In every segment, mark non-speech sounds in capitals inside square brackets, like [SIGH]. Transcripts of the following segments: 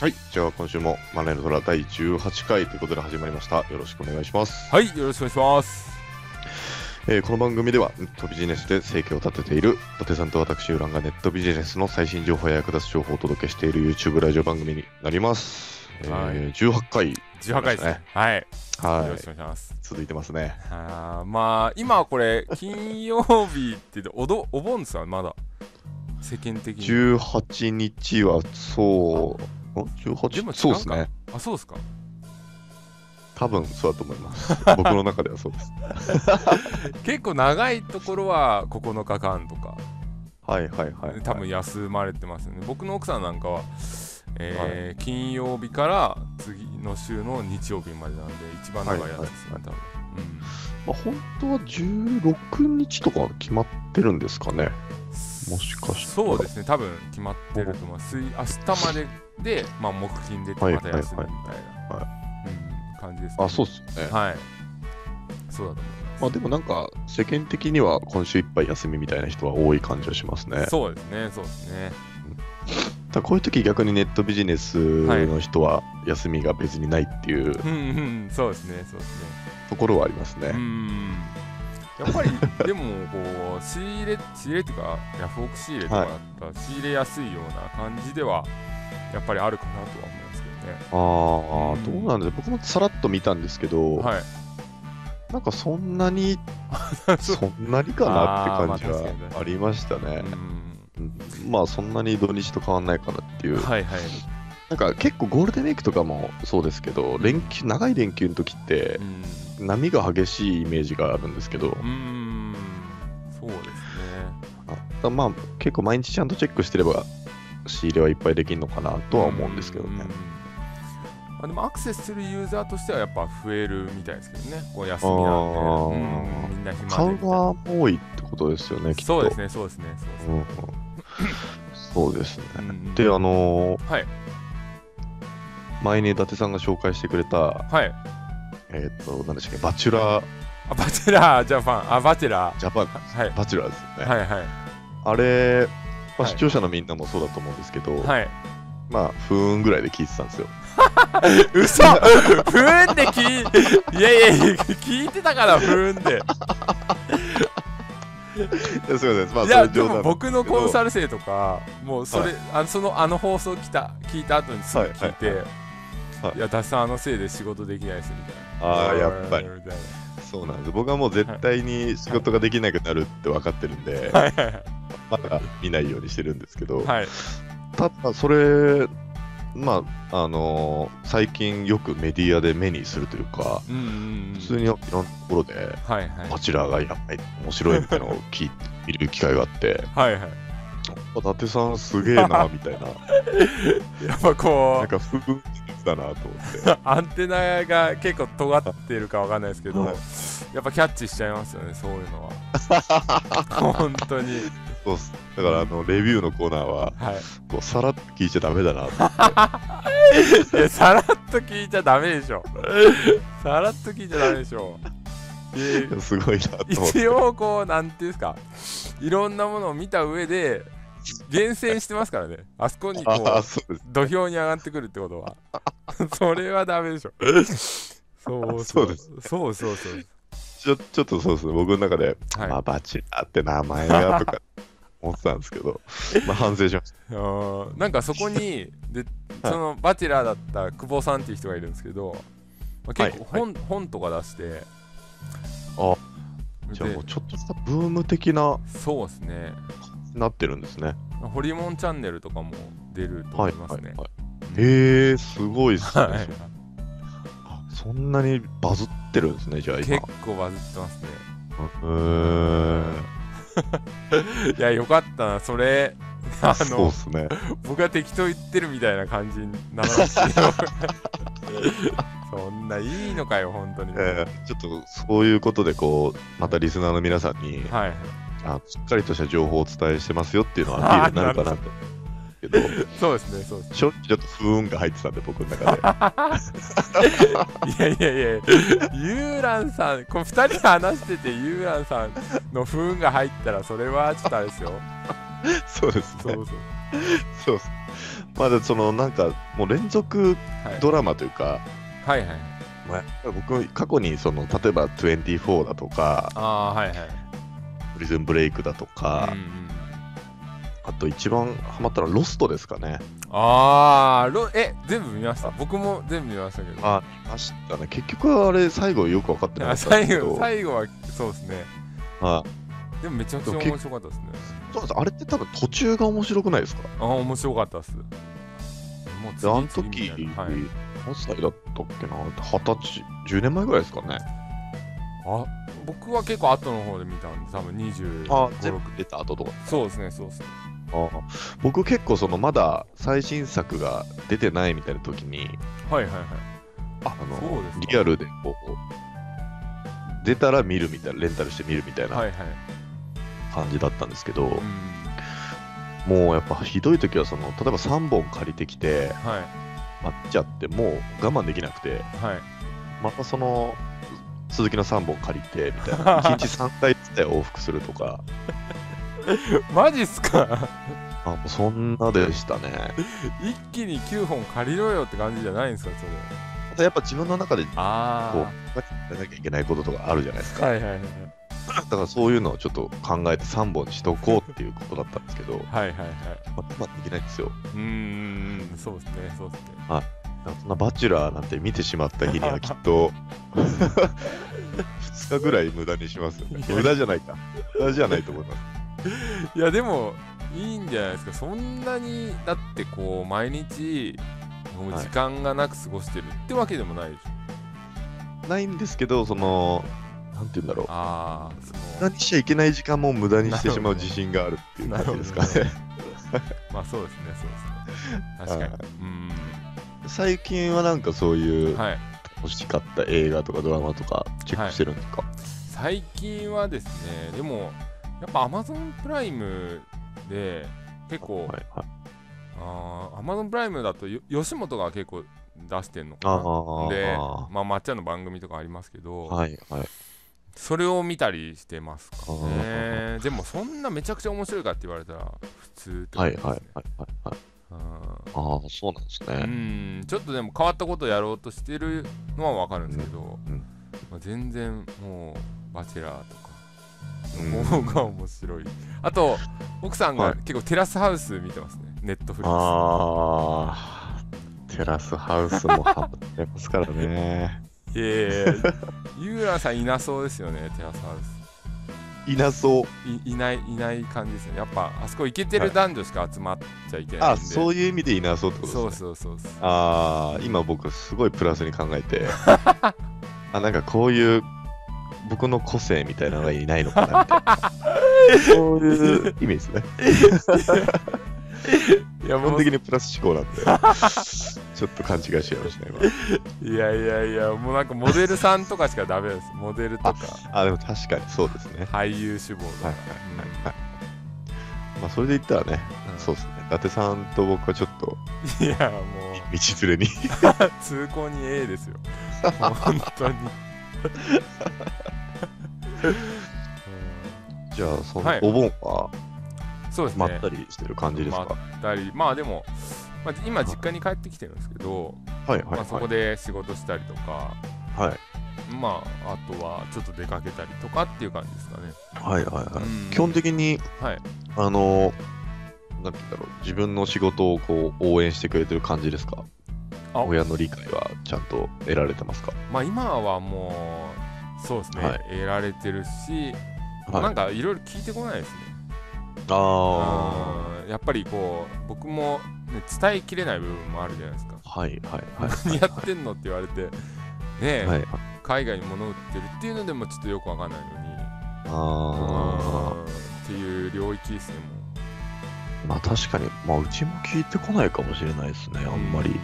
はい、じゃあ今週もマネーの虎第18回ということで始まりました。よろしくお願いします。はい、よろしくお願いします。えーこの番組ではネットビジネスで生計を立てている伊達さんと私、ウランがネットビジネスの最新情報や役立つ情報をお届けしている YouTube ラジオ番組になります。えーはい18回、18回ですね。はい。よはいろしくお願いします。続いてますね。あーまあ、今これ、金曜日って言っておど、お盆ですかまだ。世間的に。18日はそう、んでも違 18? うかそうですね。あ、そうですか。多分そうだと思います。[LAUGHS] 僕の中ではそうです。[LAUGHS] 結構長いところは9日間とか、はいはいはい。多分休まれてますよね。僕の奥さんなんかは、えー金曜日から次の週の日曜日までなんで、一番長いやつですね、はい多分。うんまあ、本当は16日とか決まってるんですかね。もしかしたらそうですね多分決まってると思います水明日までで、まあ、木金でまた休みみたいな、はいうん、感じですね。あ、そうっすよね。はい。そうだと思いまあでもなんか世間的には今週いっぱい休みみたいな人は多い感じはしますね。ます。そうですねそうですね。ただこういう時逆にネットビジネスの人は休みが別にないっていううんうんそうですねそうですね。ところはありますね。うんやっぱりでもこう仕入れ仕入れっていうかヤフオク仕入れとかだったら仕入れやすいような感じではやっぱりあるかなとはああ、うん。どうなんです僕もさらっと見たんですけど、はい。なんかそんなに、[LAUGHS] そんなにかなって感じはありましたね。まあそんなに土日と変わんないかなっていう。はいはい、なんか結構ゴールデンウィークとかもそうですけど、連休、長い連休の時ってうん。波が激しいイメージがあるんですけど、うーん。そうですね。あまあ結構毎日ちゃんとチェックしてれば仕入れはいっぱいできるのかなとは思うんですけどね。うんまあ、でもアクセスするユーザーとしてはやっぱ増えるみたいですけどね。こう休みなんで、うんみんな暇で多いってことですよね、きっと。そうですね、そうですね。そうですねであのーはい前に伊達さんが紹介してくれた、はい。えっ、と、何でしたっけ、バチュラーあ、バチェラージャパン、あ、バチェラジャパン、はいバチュラーですよね。ー。はいはい。あれ、まあ、はい視聴者のみんなもそうだと思うんですけど、はい。まあ、ふーんぐらいで聞いてたんですよ。嘘ふーんで聞い、いやいやいや、聞いてたから、ふーんで。いやすみません、まあ、いや、でも僕のコンサル生とか、もうそれ、あのそのあの放送来た聞いた後にすぐ聞いて、はいはいはいいや、ダッサンあのせいで仕事できないですみたいな。ああ、やっぱり。そうなんです。僕はもう絶対に仕事ができなくなるって分かってるんで、な。はいはいまだ見ないようにしてるんですけど、はい。ただ、それ、まあ、あのー最近よくメディアで目にするというか、うんうんうん。普通にいろんなところで、はいはい。バチェラーがやばい、面白いみたいなのを聞いて見る機会があって、はいはい。伊達さんすげえな、みたいな、[LAUGHS] やっぱこなんか不運だなと思って。う、[LAUGHS] アンテナが結構尖ってるかわかんないですけど、はいやっぱキャッチしちゃいますよね、そういうのは。[LAUGHS] 本当に。そうっすだから、あの、レビューのコーナーは、はい。こう、さらっと聞いちゃダメだなと思って。[LAUGHS] いや、さらっと聞いちゃダメでしょ。さらっと聞いちゃダメでしょ。すごいなと思って。一応こうなんていうんですかいろんなものを見た上で厳選してますからねあそこにこうそう。土俵に上がってくるってことは [LAUGHS] それはダメでしょそうそうですそうそうそうちょちょっとそうですね、僕の中で、はいまあ、バチェラーって名前がとか思ってたんですけど、まあ、反省しまし [LAUGHS] あーなんかそこに [LAUGHS] でそのバチェラーだった久保さんっていう人がいるんですけど、まあ、結構はい本,、本とか出してあた。じゃあでもうちょっとしたブーム的な、そうですねなってるんですね。ホリモンチャンネルとかも出ると思はいいますね、はいはい。へえ、すごいっすね。はいあそんなにバズってるんですね、じゃあ今。結構バズってますねへーいや、よかったな、それ、あのそうっ、すね。僕が適当言ってるみたいな感じにならなくて [LAUGHS] そんないいのかよ、本当に。えーちょっとそういうことで、こう、またリスナーの皆さんに、はい。あしっかりとした情報をお伝えしてますよっていうのはアピールになるかなと。けど、[LAUGHS] そうですね、そうですね。正直ちょっと不運が入ってたんで、僕の中で。いやいやいや、ユーランさん、これ2人で話してて、ユーランさんの不運が入ったら、それはちょっとあれですよ。そうですね。そうそう。そうです。まだそのなんかもう連続はい、ドラマというか、はいはい。まあ、やっぱり僕過去にその例えば24だとか、ああ、はいはい。プリズンブレイクだとか、うんうんあと一番ハマったのはロストですかね。ああ、ろえ、全部見ました？僕も全部見ましたけど。あ、見ましたね。結局はあれ最後よく分かってなかあったんです最後、最後はそうですね。はいでもめちゃくちゃ面白かったですね。そうですあれって多分途中が面白くないですか？ああ、面白かったです。もうであの次時、々みたいなはい、何歳だったっけな？二十歳、10年前ぐらいですかね。あ僕は結構後の方で見たんで、多分25、あ、全6部出た後とか。そうですね、そうですね。あ僕結構そのまだ最新作が出てないみたいな時に、はいはいはい。ああのリアルでこう、出たら見るみたいな、レンタルして見るみたいなはいはい。感じだったんですけど、うん。もうやっぱひどい時はその、例えば3本借りてきて、はい待っちゃって、もう我慢できなくて、はい。またその、続きの3本借りてみたいな、[LAUGHS] 1日3回つって往復するとか、[LAUGHS] マジっすか？あもうそんなでしたね。一気に9本借りろよって感じじゃないんですか、それ。またやっぱ自分の中でこう、あやらなきゃいけないこととかあるじゃないですあ。か。はいはいはい。だからそういうのをちょっと考えて3本にしとこうっていうことだったんですけど、はいはいはい。まあ、できないんですよ。うーん、そうですね、そうですね。だからそんなバチュラーなんて見てしまった日にはきっと、[LAUGHS] 2日ぐらい無駄にしますよね。無駄じゃないか。無駄じゃないと思います。[LAUGHS] いや、でも、いいんじゃないですか。そんなに、だってこう、毎日、もう時間がなく過ごしてるってわけでもないでしょ。ないんですけど、その、なんて言うんだろう。ああ、その、無駄にしちゃいけない時間も無駄にしてしまう自信があるっていう感じですかね。[LAUGHS] まあそうですね、そうですね。確かに。はうん。最近はなんかそういうはい。欲しかった映画とかドラマとかチェックしてるんですか、最近はですね、でも、やっぱ Amazon プライムで、結構、はいはい、あー Amazon プライムだとよ吉本が結構出してんのかあな。あで、まあ、まっちゃんの番組とかありますけど、はいはい。それを見たりしてますかあね。でも、そんなめちゃくちゃ面白いかって言われたら、普通ってはい感じですねはいはいはいはい。うんああ、そうなんですね。うん、ちょっとでも変わったことをやろうとしてるのは分かるんですけど、うんうんまあ、全然もう、バチェラーとか方が面白い。あと、奥さんはいが結構テラスハウス見てますね、ネットフリッああ、テラスハウスもハマってますからね。クス。いやいやいやユーランさんいなそうですよね、テラスハウス。いなそう。いいないいない感じですよね。やっぱあそこイケてる男女しか集まっちゃいけないんあ、で。そういう意味でいなそうってことですね。そうそうそうそう。ああ、今僕すごいプラスに考えて、[LAUGHS] あ、なんかこういう僕の個性みたいなのがいないのかなみたいな。[LAUGHS] そういう意味ですね。[LAUGHS] いやもう基本的にプラス思考なんで、ちょっと勘違いしちゃいましたね、いやいやいや、もうなんかモデルさんとかしかダメです。モデルとか今。あ、でも確かにそうですね。俳優志望とか。はいまあ、それで言ったらね、うんそうですね。伊達さんと僕はちょっといや、も道連れに。う [LAUGHS] 通行に A ですよ。本当に。うん。じゃあ、そのはい。お盆はそうですね。まったりしてる感じですか、まったり、まあでも、まあ、今実家に帰ってきてるんですけど、はいはいまあ、そこはい。で仕事したりとか、はい。まあ、あとはちょっと出かけたりとかっていう感じですかね。はいはいはい。うん。基本的に、はい。あの、なんて言うんだろう、自分の仕事をこう応援してくれてる感じですか？あ。親の理解はちゃんと得られてますか？まあ今はもう、そうですね、はい得られてるし、はいなんかいろいろ聞いてこないですね。あうんやっぱりこう、僕も、ね、伝えきれない部分もあるじゃないですか。あ、はいはいはい。[LAUGHS] 何やってんのって言われて、ねえ、はい。海外に物売ってるっていうのでもちょっとよくわかんないのに、あうんっていう領域ですね、もあ、まあ確かに、まあうちも聞いてこないかもしれないですね、う。あんまり。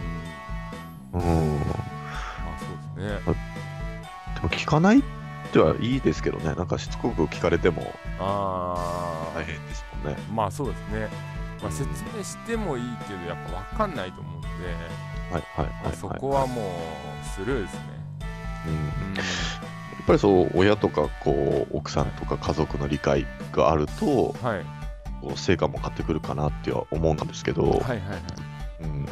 ううん。でまあそうですね。も聞かないっってはいいですけどね、なんかしつこく聞かれてもあ大変ですもんね。あまあそうですね、まあ、うん。説明してもいいけどやっぱ分かんないと思うんで、はいはいまあはい。そこはもうスルーですね、うん。うん。やっぱりそう、親とかこう奥さんとか家族の理解があると、はい。成果も買ってくるかなっては思うんですけど、はいはいはい。うん。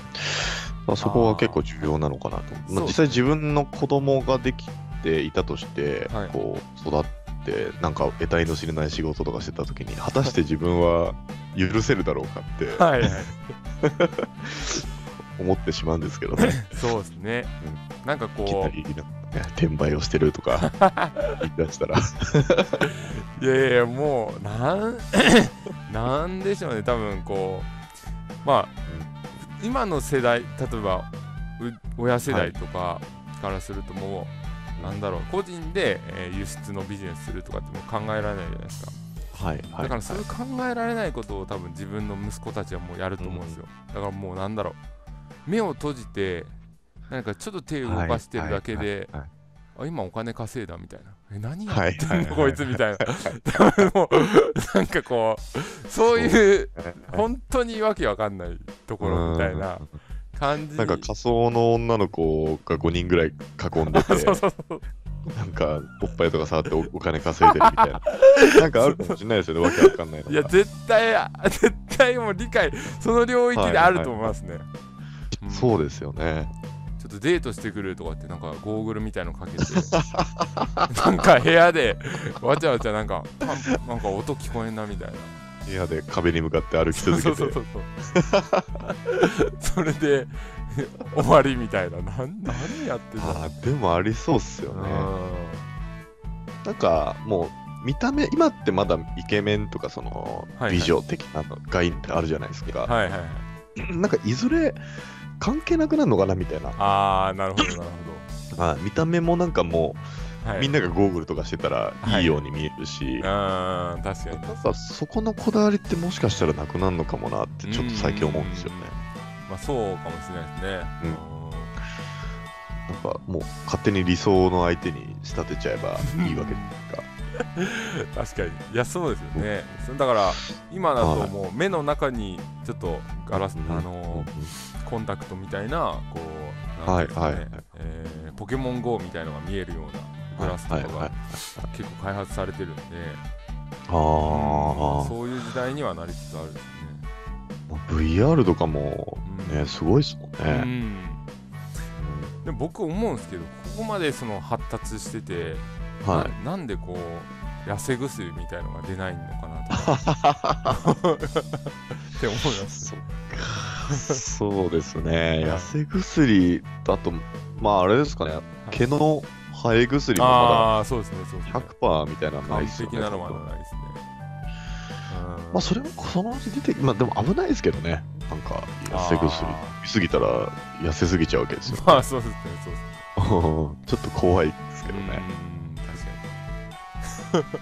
まあ、そこは結構重要なのかなと。まあ、実際自分の子供ができていたとして、はい。こう育って、なんか得体の知れない仕事とかしてた時に、果たして自分は許せるだろうかって [LAUGHS] はいはい。[LAUGHS] 思ってしまうんですけどね。[LAUGHS] そうですね、なんなんかね転売をしてるとか言い出したら、ういやいやもうなん [COUGHS] なんでしょうね。多分こうまあ、今の世代例えばう親世代とかからするともう、なんだろう。個人で、えー輸出のビジネスするとかってもう考えられないじゃないですか。はいはいだからそういう考えられないことを多分自分の息子たちはもうやると思うんですよ、だからもうなんだろう。目を閉じてなんかちょっと手を動かしてるだけで、はいはいはいあ今お金稼いだみたいな。え何やはいってんの、はいはい [LAUGHS] こいつみたいな。多分もうなんかこうそういう本当にわけわかんないところみたいな感じなんか仮想の女の子が5人ぐらい囲んでて、[LAUGHS] そうそうそうなんかおっぱいとか触っておお金稼いでるみたいな。[LAUGHS] なんかあるかもしれないですよね、わけわかんないのが。いや絶対絶対もう理解その領域であると思いますね、うんそうですよね。ちょっとデートしてくるとかってなんかゴーグルみたいのかけて [LAUGHS] なんか部屋でわちゃわちゃなんかなんか音聞こえんなみたいな部屋で壁に向かって歩き続けて。そうそうそうそう [LAUGHS] それで [LAUGHS] 終わりみたいななん何やってんだあーでもありそうっすよね。うなんかもう見た目、今ってまだイケメンとかその美女的なの概念ってあるじゃないですか。んはいはいはい [CLEARS THROAT] なんかいずれ関係なくなるのかなみたいな。ああなるほどなるあ見た目もなんかもほど、はう、い、みんながゴーグルとかしてたらい。いように見えるし、うん確かに。そこのこだわりってもしかしたらなくなるのかもなってちょっと最近思うんですよね。まあそうかもしれないですね。うん。なんかもう勝手に理想の相手に仕立てちゃえばいいわけですか。[LAUGHS] 確かに。いやそうですよね。そだから今だともう目の中にちょっとガラス、うんあのーコンタクトみたいなこうはいはいえーポケモン GO みたいのが見えるようなグラスとかはいはいはいが結構開発されてるんで、あそういう時代にはなりつつあるんですね。あ、VR とかもうん。ね、すごいですもんうね。ん。でも僕思うんですけどここまでその発達してて、はい。ななんでこう痩せ薬みたいのが出ないのかなとか。[LAUGHS] って思います。そっか。そうですね。痩せ薬だと、まああれですかね、毛の生え薬もまああそうですねそうですだね。100%みたいなのない完ですよね。璧なのはないですね。うんまあそれもそのうち出て、まあでも危ないですけどね。なんか痩せ薬あ見すぎたら痩せすぎちゃうわけですよ。ーまあそうですねそうですね。[LAUGHS] ちょっと怖いですけどね。うん確かに。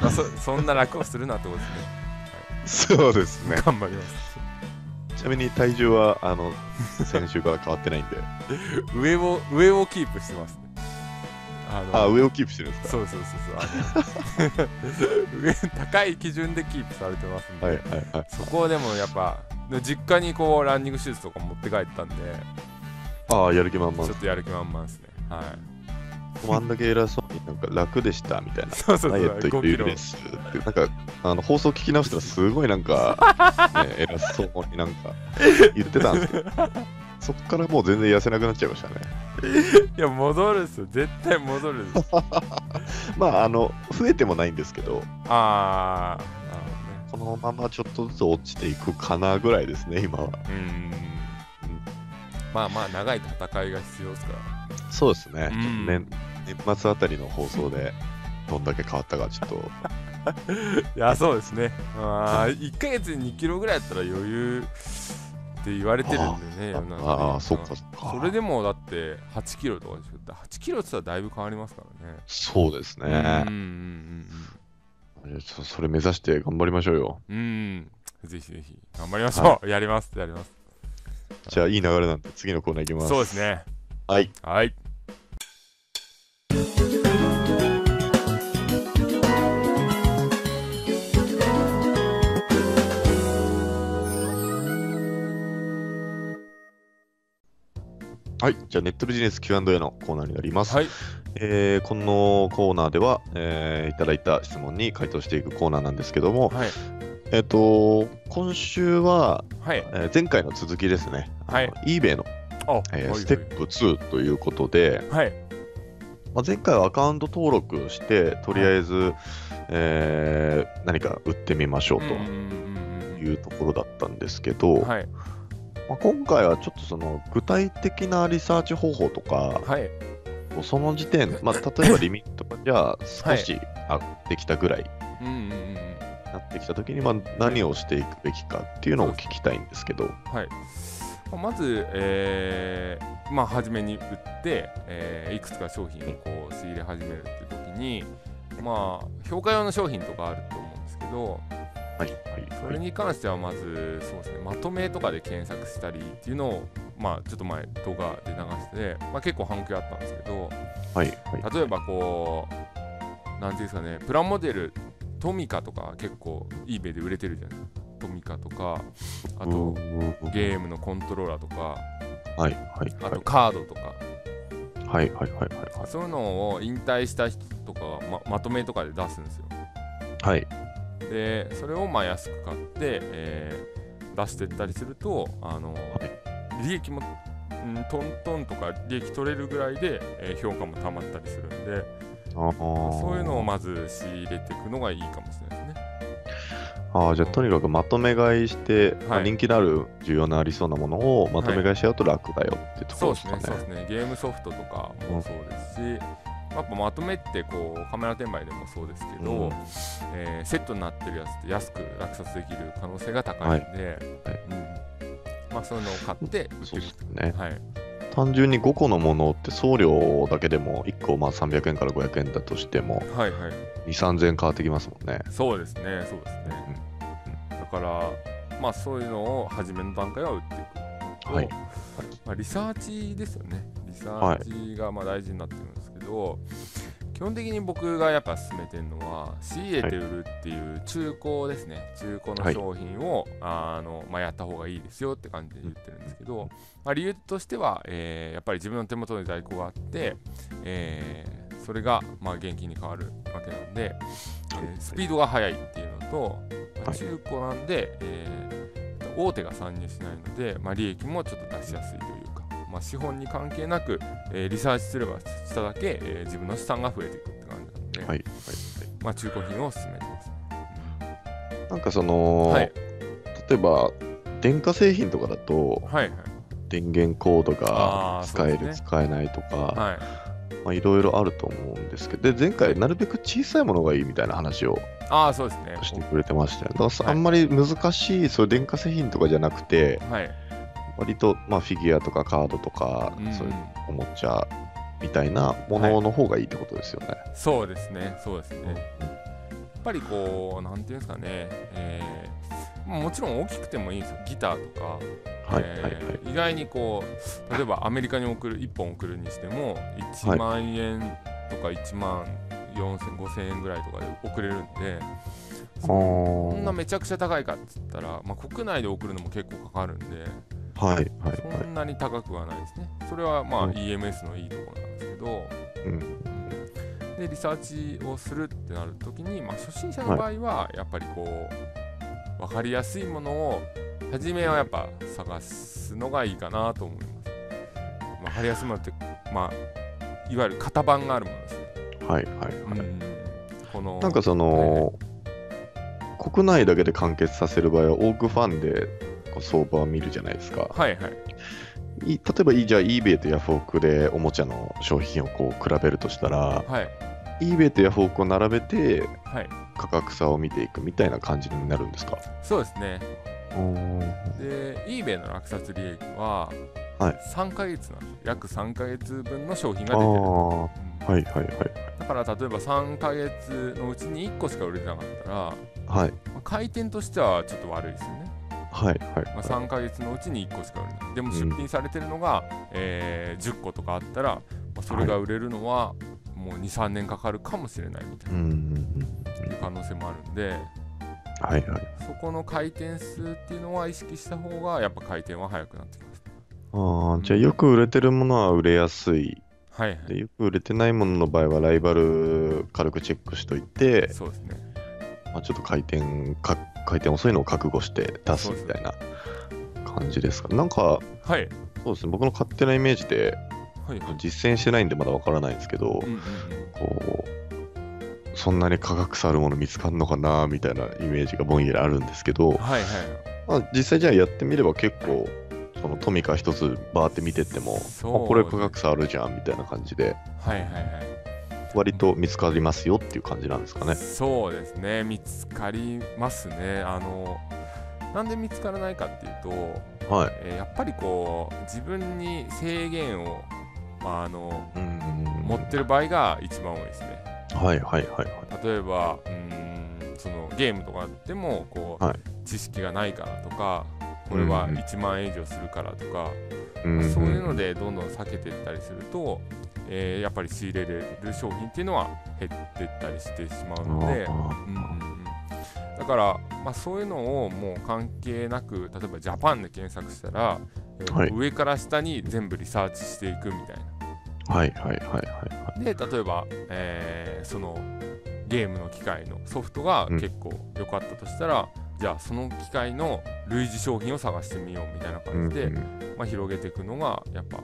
[LAUGHS] まあそそんな楽をするなってことですね。そうですね。頑張ります。ちなみに体重は、あの、先週から変わってないんで。[LAUGHS] 上を上をキープしてますね。あのあ、上をキープしてるんですか？そうそうそうそう。あの [LAUGHS] 上高い基準でキープされてますんで、はいはいはい。そこでもやっぱ実家にこうランニングシューズとか持って帰ったんで。ああ、やる気満々。ちょ。っとやる気満々ですね。はい。あんだけ偉そうになんか楽でしたみたいな。そうそうそう。ダイエット5キロ有利ですって、なんか、あの放送聞き直したらすごいなんか、[LAUGHS] ね、偉そうになんか言ってたんですけど、そっからもう全然痩せなくなっちゃいましたね。[LAUGHS] いや戻るっすよ。絶対戻る [LAUGHS] まあ、あの、増えてもないんですけど、ああこのままちょっとずつ落ちていくかなぐらいですね、今は。うんまあまあ長い戦いが必要ですから。そうですね。年年末あたりの放送で、どんだけ変わったか、ちょっと。[LAUGHS] いやそうですね。あ1ヶ月に2キロぐらいやったら余裕って言われてるんでねああ、そっかそっか。それでもだって8キロとかでしょ8キロって言ったらだいぶ変わりますからねそうですうんねう。んいやちょっとそれ目指して頑張りましょうよ。うんうんうんぜひぜひ頑張りましょう、やりますやりますじゃあ、いい流れなんで、次のコーナーいきます。そうですねはい。はいはい、じゃあネットビジネス Q&A のコーナーになります。はい。えーこのコーナーでは、えーいただいた質問に回答していくコーナーなんですけども、はい。えっ、と、今週は、はい。えー前回の続きですね、はい。eBay の、あえーはい。ステップ2ということで、はい。まあ、前回はアカウント登録して、とりあえず、えー何か売ってみましょうというところだったんですけど、うんはいまあ、今回はちょっとその具体的なリサーチ方法とか、はい。その時点、まあ、例えばリミットがじゃあ少し上がってきたぐらいうんうんうんうん。なってきたときに、まあ、何をしていくべきかっていうのを聞きたいんですけど、はい。まあまず、えーまあ、初めに売って、えーいくつか商品をこう仕入れ始めるっていう時に、まあ、評価用の商品とかあると思うんですけど、はい、はい、それに関してはまずそうですねまとめとかで検索したりっていうのをまあちょっと前動画で流して、まあ、結構反響あったんですけどはい、はい、例えばこうなんていうんですかねプラモデルトミカとか結構 eBay で売れてるじゃないですか。トミカとかあとゲームのコントローラーとかはい、はい、あとカードとか。はい、はい、はい、はい、そういうのを引退した人とかがままとめとかで出すんですよ。はい、でそれをまあ安く買って、えー出してったりするとあの、利益も、うん、トントンとか利益取れるぐらいで、えー評価もたまったりするんであそういうのをままず仕入れていくのがいいかもしれないですね。あーじゃあとにかくまとめ買いして、まあはい。人気のある重要なありそうなものをまとめ買いしちゃうと楽だよってとこそうですね。ろですかね。そうですね。ゲームソフトとかもそうですし、やっぱまとめってこうカメラ転売でもそうですけど、うん。えーセットになってるやつって安く落札できる可能性が高いんで、はい。うん。まあ、そういうのを買って売っていくですね。はい。単純に5個のものって送料だけでも1個まあ300円から500円だとしてもはいはい。2、3000円変わってきますもんね。そうですねそうですね、だからまあそういうのを初めの段階は売っていくと。はい。まあ、リサーチですよね。リサーチがまあ大事になってくるけど、基本的に僕がやっぱ進めてるのは仕入れて売るっていう中古ですね、中古の商品を、あのまあ、やった方がいいですよって感じで言ってるんですけど、まあ、理由としては、えーやっぱり自分の手元に在庫があって、えーそれがまあ現金に変わるわけなんで、えースピードが速いっていうのと、まあはい。中古なんで、えー大手が参入しないので、まあ、利益もちょっと出しやすいという。か、まあ、資本に関係なく、えーリサーチすればしただけ、えー自分の資産が増えていくって感じなので、はい。はい。まあ、中古品を進めてます。なんかその、はい例えば電化製品とかだとはいはい電源コードが使える、ね使えないとか、はいまあ、いろいろあると思うんですけど、で前回なるべく小さいものがいいみたいな話をああそうですねしてくれてましたよね。だからさはいあんまり難しい、そういう電化製品とかじゃなくて、はい割と、まあ、フィギュアとかカードとか、うん。そういうおもちゃみたいなものの方がいいってことですよね。そうですね。そうですね、やっぱりこうなんていうんですかね、えーまあもちろん大きくてもいいんですよ。ギターとか。意外にこう例えばアメリカに送る1本送るにしても1万円とか1万4000、5000円ぐらいとかで送れるんでそそんなめちゃくちゃ高いかっつったら、まあ、国内で送るのも結構かかるんではい、はい、はい。そんなに高くはないですねそれはまあうん EMS のいいところなんですけどうん、でリサーチをするってなるときに、まあ、初心者の場合はやっぱりこう分かりやすいものを初めはやっぱ探すのがいいかなと思います。分かりやすいものって、まあ、いわゆる型番があるものですね。はい、はい、はい。うんこのなんかその、国内だけで完結させる場合は、オークファンでこう相場を見るじゃないですか。はいはい。い例えば、いじゃあ eBay とヤフオクでおもちゃの商品をこう比べるとしたら、はい。eBay とヤフオクを並べてはい。価格差を見ていくみたいな感じになるんですか？そうですね。はで eBay の落札利益ははい。3ヶ月なんです約3ヶ月分の商品あが出てる。はいはいはい。だから例えば3ヶ月のうちに1個しか売れてなかったら、はい。まあ回転としてはちょっと悪いですよね。はいはい。まあ、3ヶ月のうちに1個しか売れない。でも出品されてるのが、えー10個とかあったら、まあ、それが売れるのはもう2、3年かかるかもしれない。みたいうんうんうん。な可能性もあるんで、はいはい。そこの回転数っていうのは意識した方がやっぱ回転は速くなってきます。あーじゃあよく売れてるものは売れやすい。はいはでよく売れてないものの場合はライバル軽くチェックしといて。い、そうですねまあ、ちょっと回転か回転遅いのを覚悟して出すみたいな感じですか。なんかはい。そうですね。僕の勝手なイメージではいはい。実践してないんでまだわからないんですけど、うんうんうん。こうそんなに価格差あるもの見つかるのかなみたいなイメージがぼんやりあるんですけど、はいはい。まあ、実際じゃあやってみれば結構そのトミカ一つバーって見てっても、そうあこれ価格差あるじゃんみたいな感じではいはいはい割と見つかりますよっていう感じなんですかね。そうですね。見つかりますね。あのなんで見つからないかっていうと、はい。えーやっぱりこう自分に制限を、まあ、あのうん。持ってる場合が一番多いですね。はいはいはいはい。例えばうーんそのゲームとかでもこう、はい。知識がないからとかこれはうん。1万円以上するからとか、うん。そういうのでどんどん避けていったりすると、えーやっぱり仕入れれる商品っていうのは減っていったりしてしまうので、あうんうんうん。だから、まあ、そういうのをもう関係なく例えばジャパンで検索したら、えーはい。上から下に全部リサーチしていくみたいな。ーはいはいはいはい。で例えば、えーそのゲームの機械のソフトがうん。結構良かったとしたら、じゃあその機械の類似商品を探してみようみたいなうん感じで、うん。まあ、広げていくのがやっぱ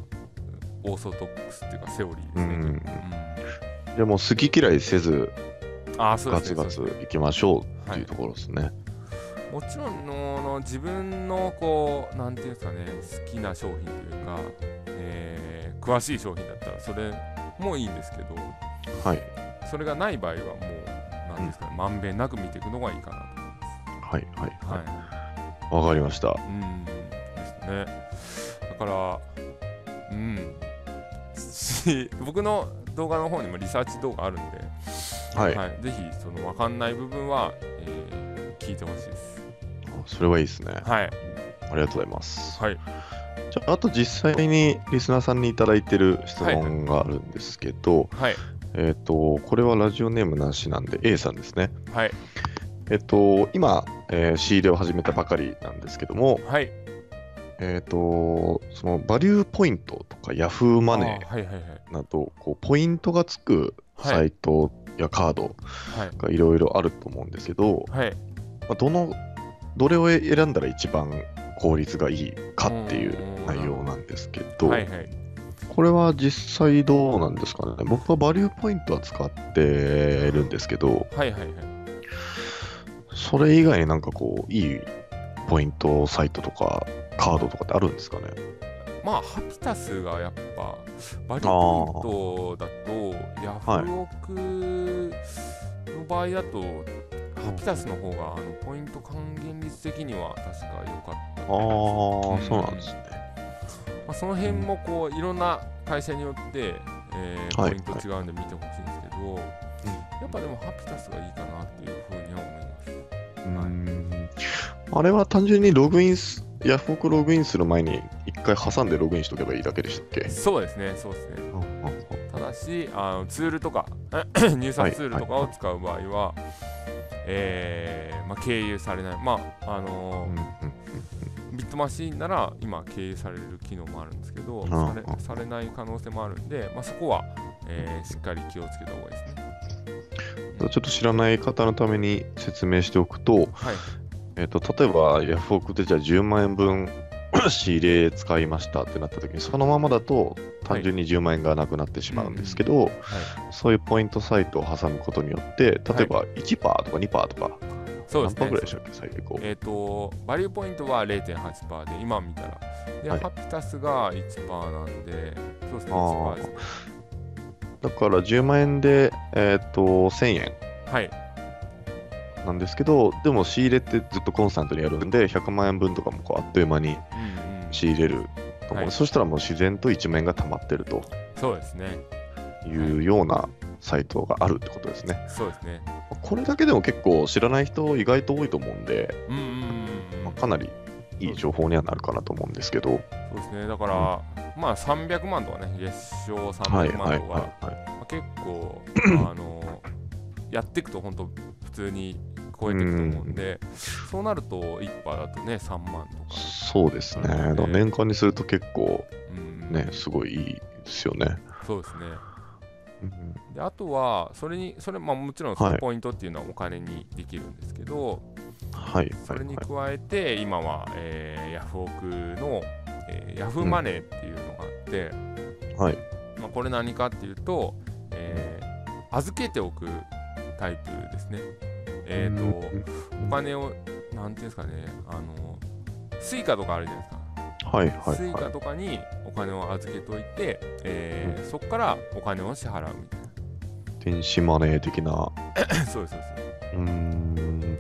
オーソドックスっていうかセオリーですね。うんうんじゃあもう好き嫌いせずああそうですねガツガツいきましょうってはいいうところですね。もちろんのの自分のこうなんていうんですかね好きな商品というか、えー詳しい商品だったらそれもいいんですけどはいそれがない場合はもうなんですかねまんべんなく見ていくのがいいかなと思います。はいはいははい。わかりました。うんですね。だから、うん。し僕の動画の方にもリサーチ動画あるんで、はい。はい、ぜひその分かんない部分は、えー聞いてほしいです。それはいいですね。はい。ありがとうございます。はい。じゃあ、あと実際にリスナーさんにいただいてる質問があるんですけど、はい。えっ、と、これはラジオネームなしなんで A さんですね。はい。えっ、と、今、えー仕入れを始めたばかりなんですけども、はい。えっ、と、そのバリューポイントとかヤフーマネあーはいはいはい。ーなど、こうポイントがつくサイトやカードはい。がいろいろあると思うんですけど、はい。まあ、どの、どれを選んだら一番効率がいいかっていう内容なんですけど、はいはい。これは実際どうなんですかね僕はバリューポイントは使ってるんですけど、はいはいはい。それ以外になんかこう、いいポイントサイトとかカードとかってあるんですかね？まあ、ハピタスがやっぱ、バリポイントだと、ヤフオクの場合だと、ハピタスの方があのポイント還元率的には確か良かったああ、うんそうなんですね。まあ、その辺もこういろんな会社によって、えーはいポイント違うんで見てほしいんですけど、やっぱでもハピタスがいいかなっていうふうには思います。うーんあれは単純にログインす、ヤフオクログインする前に一回挟んでログインしとけばいいだけでしたっけ？そうですね、そうですね。ただし、あのツールとか、[COUGHS] 入札ツールとかを使う場合は、えーまあ、経由されない、まああのービットマシンなら今経由される機能もあるんですけど、んされされない可能性もあるんで、まあ、そこは、えーしっかり気をつけた方がいいですね。ちょっと知らない方のために説明しておくと、はい、えっと例えばヤフオクでじゃあ10万円分 [COUGHS] 仕入れ使いましたってなった時にそのままだと単純に10万円がなくなってしまうんですけど、はい、そういうポイントサイトを挟むことによって例えば1%とか2%とか、そうですね。何パーぐらいでしたっけ最高、えっ、と、バリューポイントは0.8%で、今見たら。で、はい。ハピタスが1%なんで、そうですね、あー。1%ですね。だから10万円で、えっと1000円。はい、なんですけどでも仕入れってずっとコンスタントにやるんで100万円分とかもこうあっという間にうんうん、仕入れると思う、はいそしたらもう自然と1万円が溜まってるとそうですね、いうようなサイトがあるってことですね。そうですね。これだけでも結構知らない人意外と多いと思うんで、うんうんうんうんまあ、かなりいい情報にはなるかなと思うんですけど。そうですね、だから、まあ300万とかね、月賞はい300はい万とか、はいはい。まあ、結構、[CLEARS THROAT] あの、やっていくと本当、普通に超えていくと思うんで、そうなると1パーだとね3万とか、そうですね。年間にすると結構うん、ね、すごいいいですよね。そうですね。うんであとはそれにそれまあもちろんそのポイントっていうのはお金にできるんですけど、はい、それにはい。加えて今は、えーヤフオクの、えーヤフーマネーっていうのがあって、はい。まあ、これ何かっていうと、えー預けておくタイプですね。えっ、と、お金を、なんていうんですかね、あの、スイカとかあるじゃないですか。はい、はい、スイカはとかにお金を預けといて、えーそこからお金を支払うみたいい。電子マネー的な。な。[COUGHS] そうです、そうです。うーん。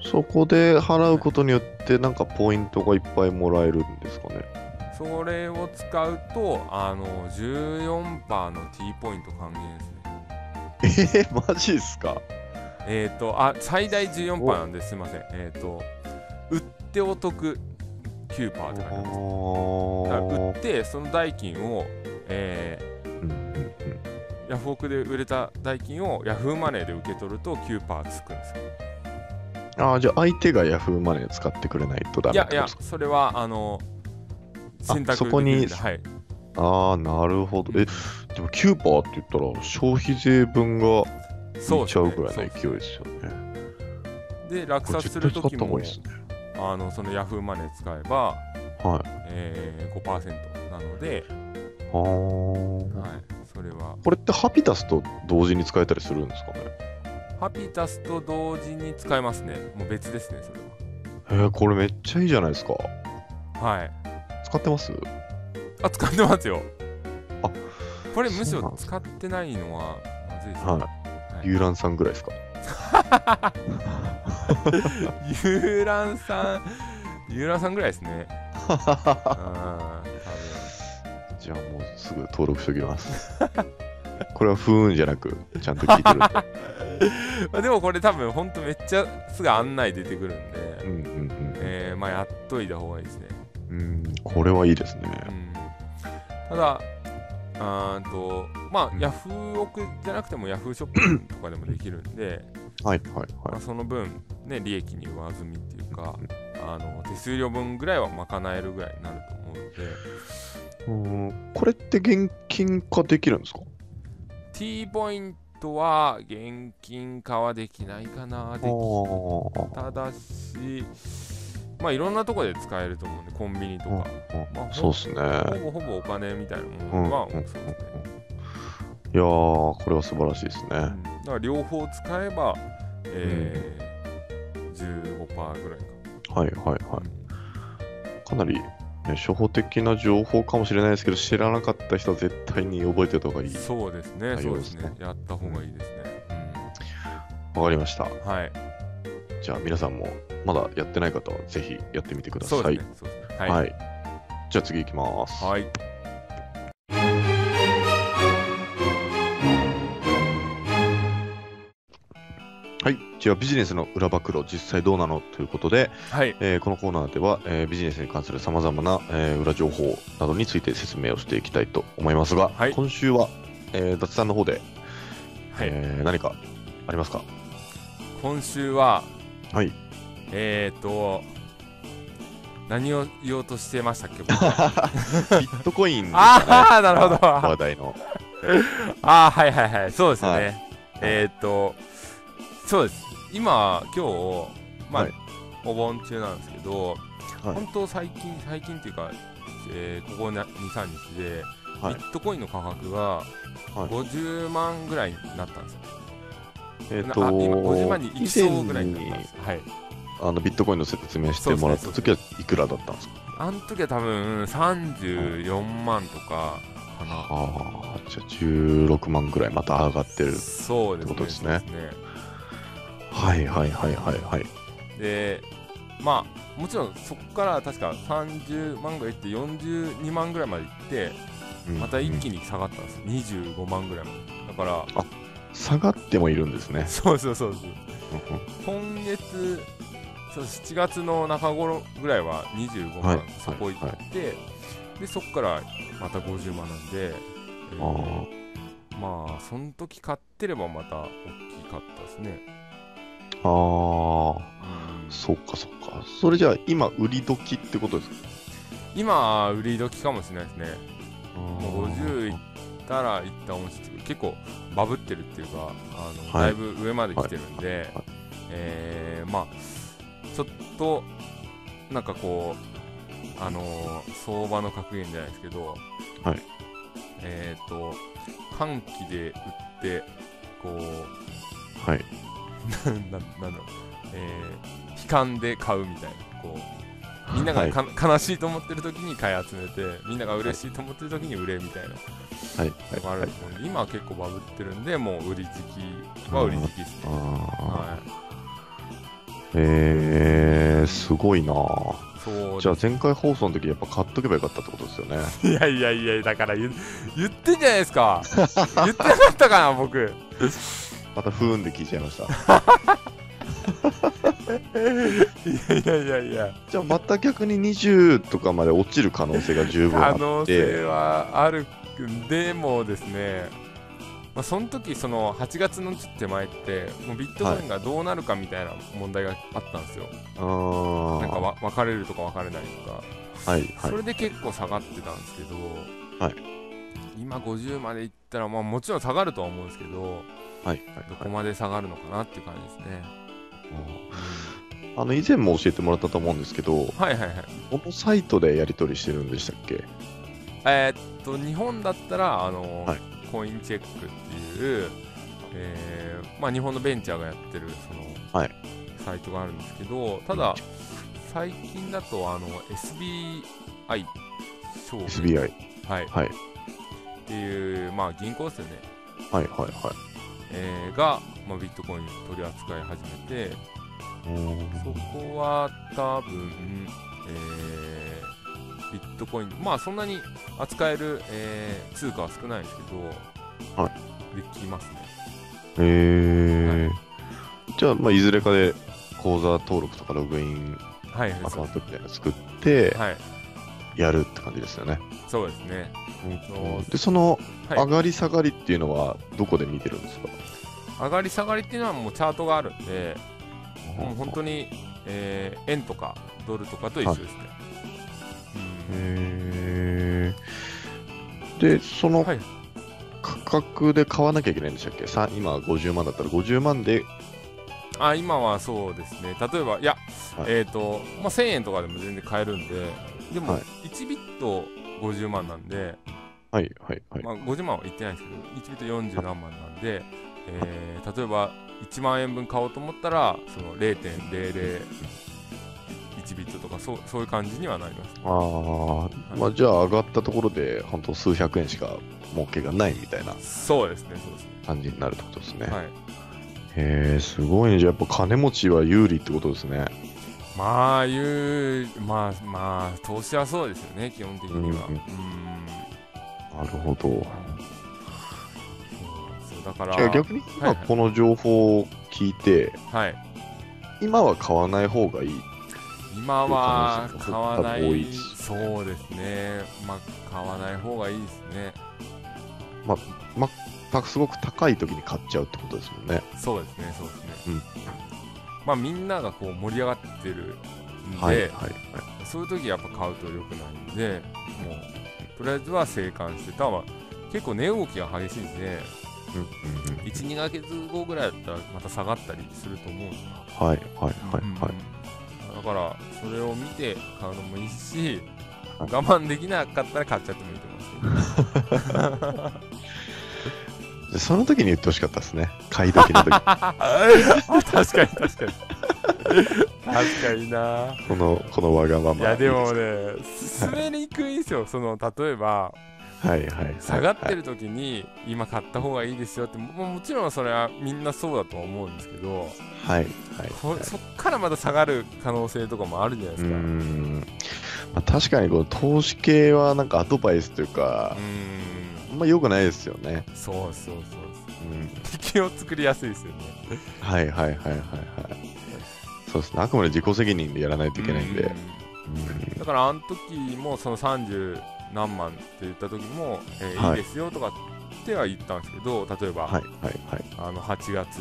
そこで払うことによって、なんかポイントがいっぱいもらえるんですかね。それを使うと、あの、14%の T ポイント還元ですね。えー、マジっすか？えっ、と、あ、最大14%なんですいません。えっ、と、売ってお得9%って書いてあります。売あって、その代金を、えーうんうんうんーヤフオクで売れた代金をヤフーマネーで受け取ると9%つくんですよ。あーじゃあ相手が Yahoo マネー使ってくれないとダいやいやそれは、あの、選択そこにはい。ああ、なるほど。え、でも9%って言ったら消費税分がそいうっちゃうぐらいの勢いですよね。で、落これ札するときもね。あのそのヤフーマネー使えば、はい。えー、5%なので、あーはい、それはこれってハピタスと同時に使えたりするんですかね？ハピタスと同時に使えますね。もう別ですね、それえー、これめっちゃいいじゃないですか。は。はい。使ってます？あ、使ってますよ。あこれむしろ使ってないのはまずいですね。はい。はい遊覧さんぐらいですか遊覧さん、遊覧さんぐらいですね。[LAUGHS] じゃあもうすぐ登録しておきます。これは不運じゃなく、ちゃんと聞いてるんで。分。[LAUGHS] まあでもこれ多分ほんとめっちゃすぐ案内出てくるんうで、んうんえー、まあやっといた方がいいですね。うん。うん、これはいいですね。うん、ただ、あーと、まあ、うん。ヤフーオクじゃなくてもヤフーショッピングとかでもできるんで、はいはい。まあ、はい。その分、ね、利益に上積みっていうか、あの手数料分ぐらいは賄えるぐらいになると思うので、うんこれって現金化できるんですか？T ポイントは現金化はできないかな、であただし、まあいろんなところで使えると思うんで、コンビニとか、まあそうっすね。ほぼほぼお金みたいなものは、うんうんそうですね。いやー、これは素晴らしいですね。うんだから両方使えば、えー15%ぐらいか。はいはいはい。かなり、ね、初歩的な情報かもしれないですけど、知らなかった人は絶対に覚えておいた方がいい。そうですね、内そうですねね。やった方がいいですね。わかりました。うん、はい。じゃあ皆さんもまだやってない方はぜひやってみてください。そうですね。ねは。はいい。じゃあ次行きます。はい。はい。じゃあビジネスの裏暴露、実際どうなのということで、はい。えーこのコーナーでは、えービジネスに関するさまざまな、えー裏情報などについて説明をしていきたいと思いますが、はい今週は、えー、脱さんの方で、はい。えー何かありますか？今週は、はい。えーと、何を言おうとしてましたっけ？[LAUGHS] 僕ビットコインねああ、なるほど。話題の。[LAUGHS] ああ、はいはいはい。そうですよね。はいえーと、そうです。今、今日、まあ、はいお盆中なんですけど、はい本当最近、最近っていうか、えーここ2、3日で、はいビットコインの価格がはい50万ぐらいになったんですよ。えっ、なとあ今50万に行きそうぐらいに。はい。あのビットコインの説明してもらった時はいくらだったんですか？あの時は多分34万とかかな。ああ、じゃあ16万ぐらいまた上がってる。ってことですねそうですねはいはいはいはいはい。で、まあ、もちろんそこから確か30万ぐらいいって42万ぐらいまでいって、うんまた一気に。に下がったんです。25万ぐらいまで。だから、下がってもいるんですね。[LAUGHS] そうそうそうそう。うんうん。今月、そう7月の中頃ぐらいは25はい。万そこ行って、はいで、そこからまた50万なんで、えーあまあ、その時買ってればまた大きかったですね。ああ、そっかそっか。それじゃあ今売り時ってことですか？今売り時かもしれないですね。もう50いっいたら一旦落ちてく。る結構バブってるっていうかあの、はい。だいぶ上まで来てるんで、はい。はい。えーまあちょっとなんかこうあのー相場の格言じゃないですけど、はい。えっ、と短期で売ってこうはい。[LAUGHS] ななんだろう、えー悲観で買うみたいなこうみんながはい。か、悲しいと思ってる時に買い集めてみんなが嬉しいと思ってる時に売れみたいな。はい。あると思うんで、今は結構バブってるんでもう売り時期は売り時期ですね、あはー。えー、すごいな。そう。じゃあ前回放送の時やっぱ買っとけばよかったってことですよね。いやいやいやだから言言ってんじゃないですか。[LAUGHS] 言ってなかったかな僕。また不運で聞いちゃいました。いやいやいやいや。じゃあまた逆に20とかまで落ちる可能性が十分あ可能って、性はあるんでもですね、まあ、その時その8月の手前ってもうビットコインがどうなるかみたいな問題があったんですよ、あー。なんかわ分かれるとか分かれないとか、はいはい。それで結構下がってたんですけど、はい。今50までいったら、まあ、もちろん下がるとは思うんですけどはいはい。どこまで下がるのかなっていう感じですね、あの以前も教えてもらったと思うんですけど、うんはいはいはい。このサイトでやり取りしてるんでしたっけ？えーっと日本だったらあの、はい。コインチェックっていう、えーまあ、日本のベンチャーがやってるその、はい。サイトがあるんですけどただ最近だとあの SBI 証券 ?SBI。はい、はい。っていう、まあ、銀行ですよね、はいはいはい。えーが、まあ、ビットコイン取り扱い始めてそこは多分、えービットコインまあそんなに扱える、えー通貨は少ないですけど、はできますね。えー。じゃあ、まあ、いずれかで口座登録とかログインはい。アカウントみたいなの作ってはい。やるって感じですよね。そうですね。で、そのはい。上がり下がりっていうのはどこで見てるんですか、上がり下がりっていうのはもうチャートがあるんでもう本当に、えー円とかドルとかと一緒ですね、で、そのはい。価格で買わなきゃいけないんでしたっけ？さ今50万だったら50万で、あ今はそうですね。例えばいや、はい。えっ、と、まあ、1000円とかでも全然買えるんででもはい。1ビット50万なんで、はいはいはい。まあ、50万は言ってないんですけど1ビット40何万なんで、えー例えば1万円分買おうと思ったらその0.001ビットとかそうそういう感じにはなりますああ、まあじゃあ上がったところで本当数百円しか儲けがないみたいなそうですねそうですね感じになるってことですね。はいへえ、すごいね。じゃあやっぱ金持ちは有利ってことですね。まあいうまあまあ投資はそうですよね基本的にはうんうんなるほど。そうだから逆にはい今はいこの情報を聞いて、はい今は買わない方がいい。今は買わないいですそうですねまあ買わない方がいいですねたすごく高い時に買っちゃうってことですもんね。そうですねそうですね、うんまあみんながこう盛り上がってるんで、はいはいはい。そういう時やっぱ買うと良くないんでもうとりあえずは生還してたま結構値動きが激しいんでうんうんうん12ヶ月後ぐらいだったらまた下がったりすると思うんですよはいはいはいはい。だからそれを見て買うのもいいしはい我慢できなかったら買っちゃってもいいと思うんですけど [LAUGHS] でその時に言ってほしかったですね。買い時の時。[LAUGHS] 確かに確かに [LAUGHS] 確かになこの、このわがまま。いやでもいいね進めにくいんですよその例えばはいはいはい。下がってる時に今買った方がいいですよってももちろんそれはみんなそうだとは思うんですけどはいはいはい。こそっからまた下がる可能性とかもあるじゃないですかうんん。まあ、確かにこの投資系はなんかアドバイスというか、あんま良くないですよね。そうそうそうそううん。[LAUGHS] 敵を作りやすいですよねはいはいはいはいはい。そうですね。あくまで自己責任でやらないといけないんで。うんうんだからあの時もその30何万って言った時も、えーはいい、いですよとかっては言ったんですけど例えば、はいはいはい。あの8月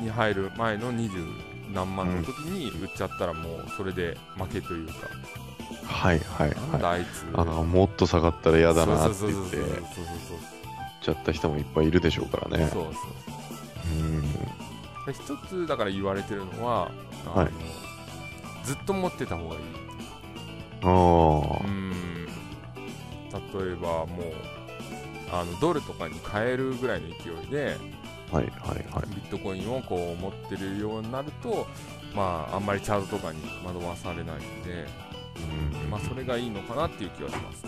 に入る前の20何万の時に売っちゃったらもうそれで負けというか、はいはいなんだはい。あいつあの、もっと下がったら嫌だなって言って、売っちゃった人もいっぱいいるでしょうからね。そうそうそううん。で一つだから言われてるのはあの、はいずっと持ってた方がいい。ああう。ん。例えばもうあのドルとかに変えるぐらいの勢いではいはいはい。ビットコインをこう持ってるようになるとまああんまりチャートとかに惑わされないんで、うん。まあ、それがいいのかなっていう気はします。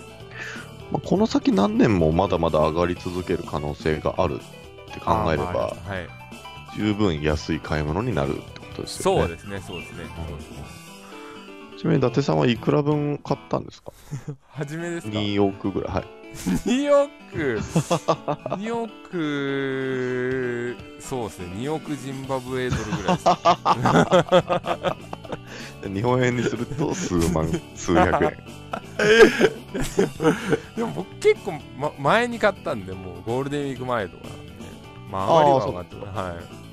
まあ、この先何年もまだまだ上がり続ける可能性があるって考えれば、はい、十分安い買い物になるってことですよね。そうですねそうですねそうですねちなみに伊達さんはいくら分買ったんですか？[LAUGHS] 初めですか ?2 億ぐらい。はい。[LAUGHS] 2億？[LAUGHS] 2億？そうですね2億ジンバブエドルぐらいです日本円にすると数万、数百円。でも僕結構、ま、前に買ったんでもうゴールデンウィーク前とかなんでまあ上がりは上がってあはい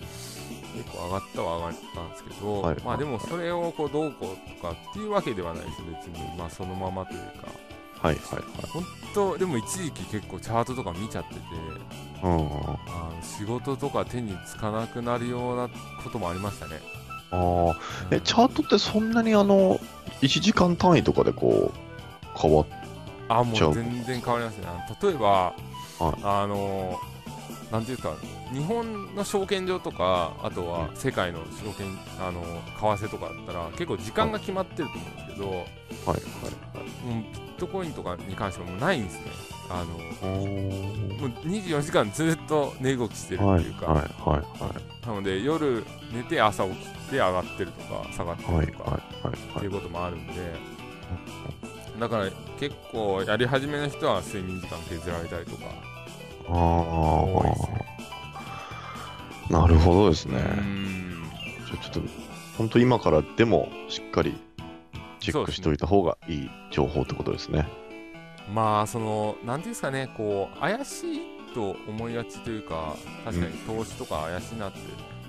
結構上がったは上がったんですけど、はいまあでもそれをこうどうこうとかっていうわけではないです別にまあそのままというかはいはいはい。本当でも一時期結構チャートとか見ちゃっててうん。あの仕事とか手につかなくなるようなこともありましたね。ああ。うんえ、チャートってそんなにあの、1時間単位とかでこう、変わっあもうちゃう全然変わりますね。あの例えば、はいあのなんていうか日本の証券所とかあとは世界の証券あの為替とかだったら結構時間が決まってると思うんですけど、はい。はい。もうビットコインとかに関してはもうないんですね。あのもう24時間ずっと値動きしてるってはいいうか、はい。はい。はい。なので夜寝て朝起きて上がってるとか下がってはいるとか、ってはい。い。うこともあるんで、だから結構やり始めの人は睡眠時間削られたりとか。ああなるほどですね。じゃあちょっと本当今からでもしっかりチェックしておいた方がいい情報ってことですね。まあそのなんていうんですかねこう怪しいと思いがちというか確かに投資とか怪しいなって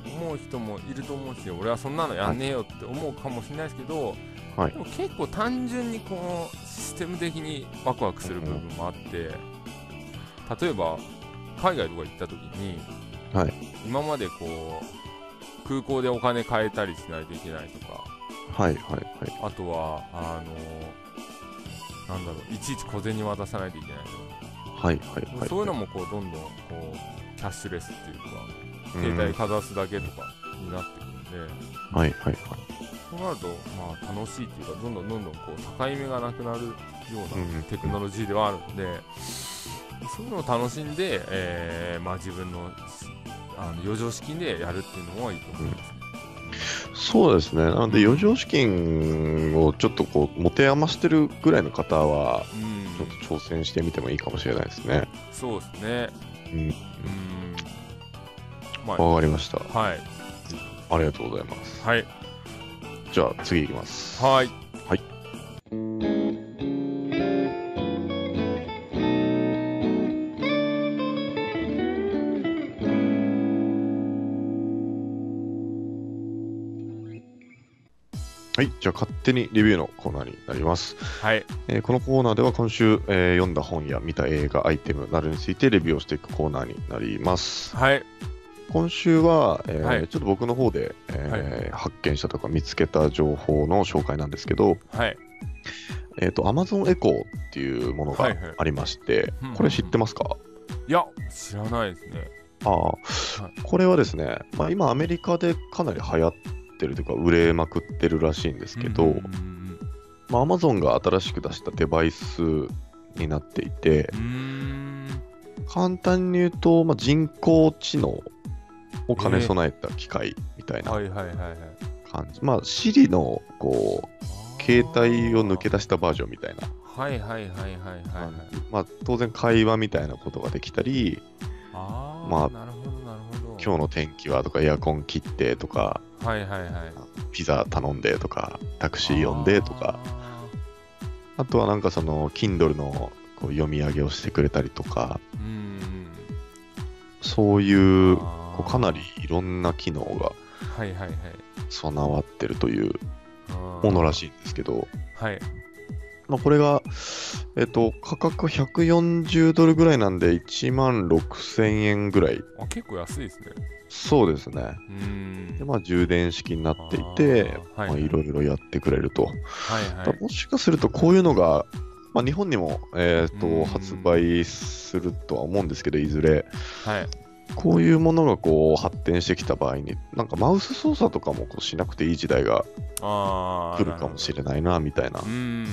思う人もいると思うし俺はそんなのやんねえよって思うかもしれないですけど、はい。でも結構単純にこのシステム的にワクワクする部分もあって、例えば海外とか行った時に、はい。今までこう空港でお金変えたりしないといけないとかはいはいはい。あとはあのなんだろういちいち小銭渡さないといけないとはいはいはいそういうのもこうどんどんこうキャッシュレスっていうかうん。携帯かざすだけとかになってくるんで、はいはいはい。そうなるとまあ楽しいっていうかどんどんどんどんこう境目がなくなるよううん。なテクノロジーではあるんで、そういうのを楽しんで、えーまあ、自分のあの余剰資金でやるっていうのはいいと思いますね。そうですね。なので余剰資金をちょっとこう持て余してるぐらいの方はうん、ちょっと挑戦してみてもいいかもしれないですね。そうですね。うん。うん。まあわかりました。はい。ありがとうございます。はい。じゃあ次いきます。はいはいはい、じゃあ勝手にレビューのコーナーになります。はい。えーこのコーナーでは今週、えー読んだ本や見た映画、アイテムなどについてレビューをしていくコーナーになります。はい。今週は、えーはい。ちょっと僕の方で、えー発見したとか見つけた情報の紹介なんですけど、はい。えっ、と、Amazon Echo っていうものがはいはい。ありまして、うんこれ知ってますか、いや知らないですね。ああ、これはですね、まあ、今アメリカでかなり流行ってるというか、売れまくってるらしいんですけど、うんうんまあ、Amazon が新しく出したデバイスになっていて簡単に言うと、まあ、人工知能を兼ね備えた機械みたいなはいはいはいはい。感じ。まあ、Siri のこう携帯を抜け出したバージョンみたいな。はいはいはいはいはいはい。まあ、当然会話みたいなことができたり、ああ、まあ。今日の天気はとか、エアコン切ってとか、はいはいはい。ピザ頼んでとか、タクシー呼んでとか、あとはなんかその、Kindle のこう読み上げをしてくれたあとか。うんそういうこうかなりいろんな機能がはいはいはい。備わってるというものらしいんですけど、はいまあ、これが、えっと、価格140ドルぐらいなんで1万6000円ぐらい。あ結構安いですねそうですね。で、まあ、充電式になっていて、あーはいまあ、いろいろやってくれると。はいはいだもしかすると、こういうのが、まあ、日本にも、えっうんと発売するとは思うんですけど、いずれ。はいこういうものがこう発展してきた場合に、なんかマウス操作とかもこうしなくていい時代が来るかもしれないな、みたいな。う。んうんうんうん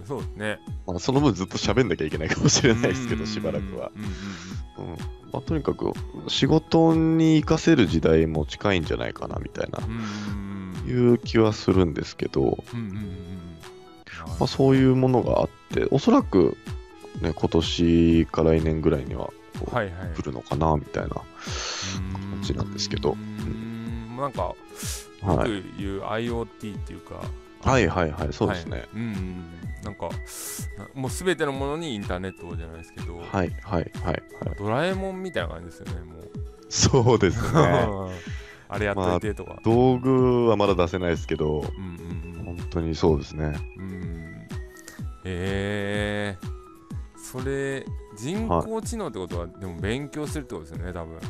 うん。そうですね。まあ、その分ずっと喋んなきゃいけないかもしれないですけど、しばらくは。うんまあ、とにかく仕事に活かせる時代も近いんじゃないかなみたいな。いう気はするんですけど、うんうんうんうん。まあ、そういうものがあっておそらく、ね、今年か来年ぐらいにはこうはいはい。来るのかなみたいな、感じなんですけど。うーん。なんかよはい、く言う IoT っていうか。はいはいはいそうですね、はい。うんうん。なんかなもうすべてのものにインターネットじゃないですけど、はい、はいはいはい。ドラえもんみたいな感じですよねもう。そうですね。[LAUGHS] あれやっといてとか、道具はまだ出せないですけど。うんうん本当にそうですね。うん。うんえ。ー、それ人工知能ってことは、でも勉強するってことですよね多分。ま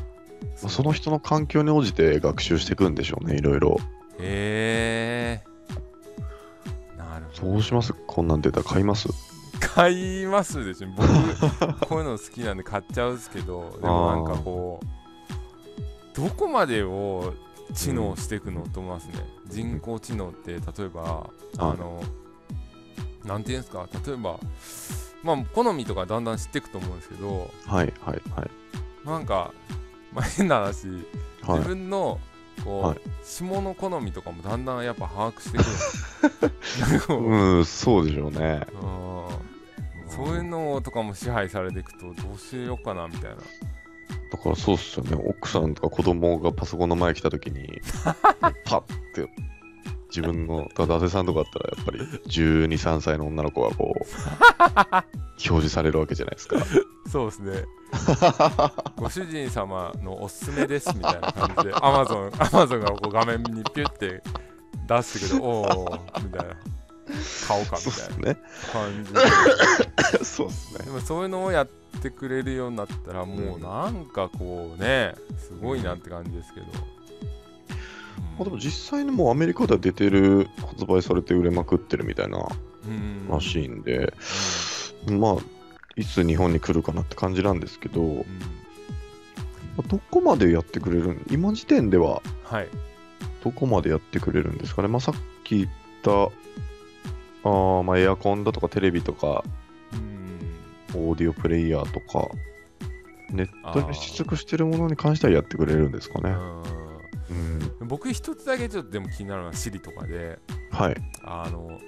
あその人の環境に応じて学習していくんでしょうねいろいろ。え。ー、なるほど。どうします？こんなん出たら買います？買いますでしょ。僕 [LAUGHS] こういうの好きなんで買っちゃうんですけどでもなんかこうどこまでを知能していくのと思いますね、人工知能って例えばあのなんていうんですか？例えばまあ好みとかだんだん知っていくと思うんですけどはいはいはいなんか、まあ、変な話、はい自分のこう、はい下の好みとかもだんだんやっぱ把握してくるう [LAUGHS] うん、そうでしょうね。うんそういうのとかも支配されていくとどうしようかなみたいな。だからそうっすよね。奥さんとか子供がパソコンの前来た時に、[LAUGHS] パッて、自分の、伊達さんとかだったらやっぱり12、3歳の女の子がこう、表示されるわけじゃないですか。[LAUGHS] そうですね。ご主人様のおすすめですみたいな感じで、アマゾン、アマゾンがこう画面にピュって出してくる、おおみたいな。買おうかみたいな。感じで。[LAUGHS] そうっすね。でもそういうのをやってくれるようになったら、もうなんかこうね、すごいなって感じですけど。まあ、でも実際にもうアメリカでは出てる、発売されて売れまくってるみたいなうんらしいんで、まあ、いつ日本に来るかなって感じなんですけど、うんうんまあどこまでやってくれるん今時点でははい。どこまでやってくれるんですかね？まあ、さっき言った、あーまあ、エアコンだとかテレビとか、うんオーディオプレイヤーとか、ネットに出力してるものに関してはやってくれるんですかね？うん。うん僕一つだけちょっとでも気になるのは Siri とかではい。あの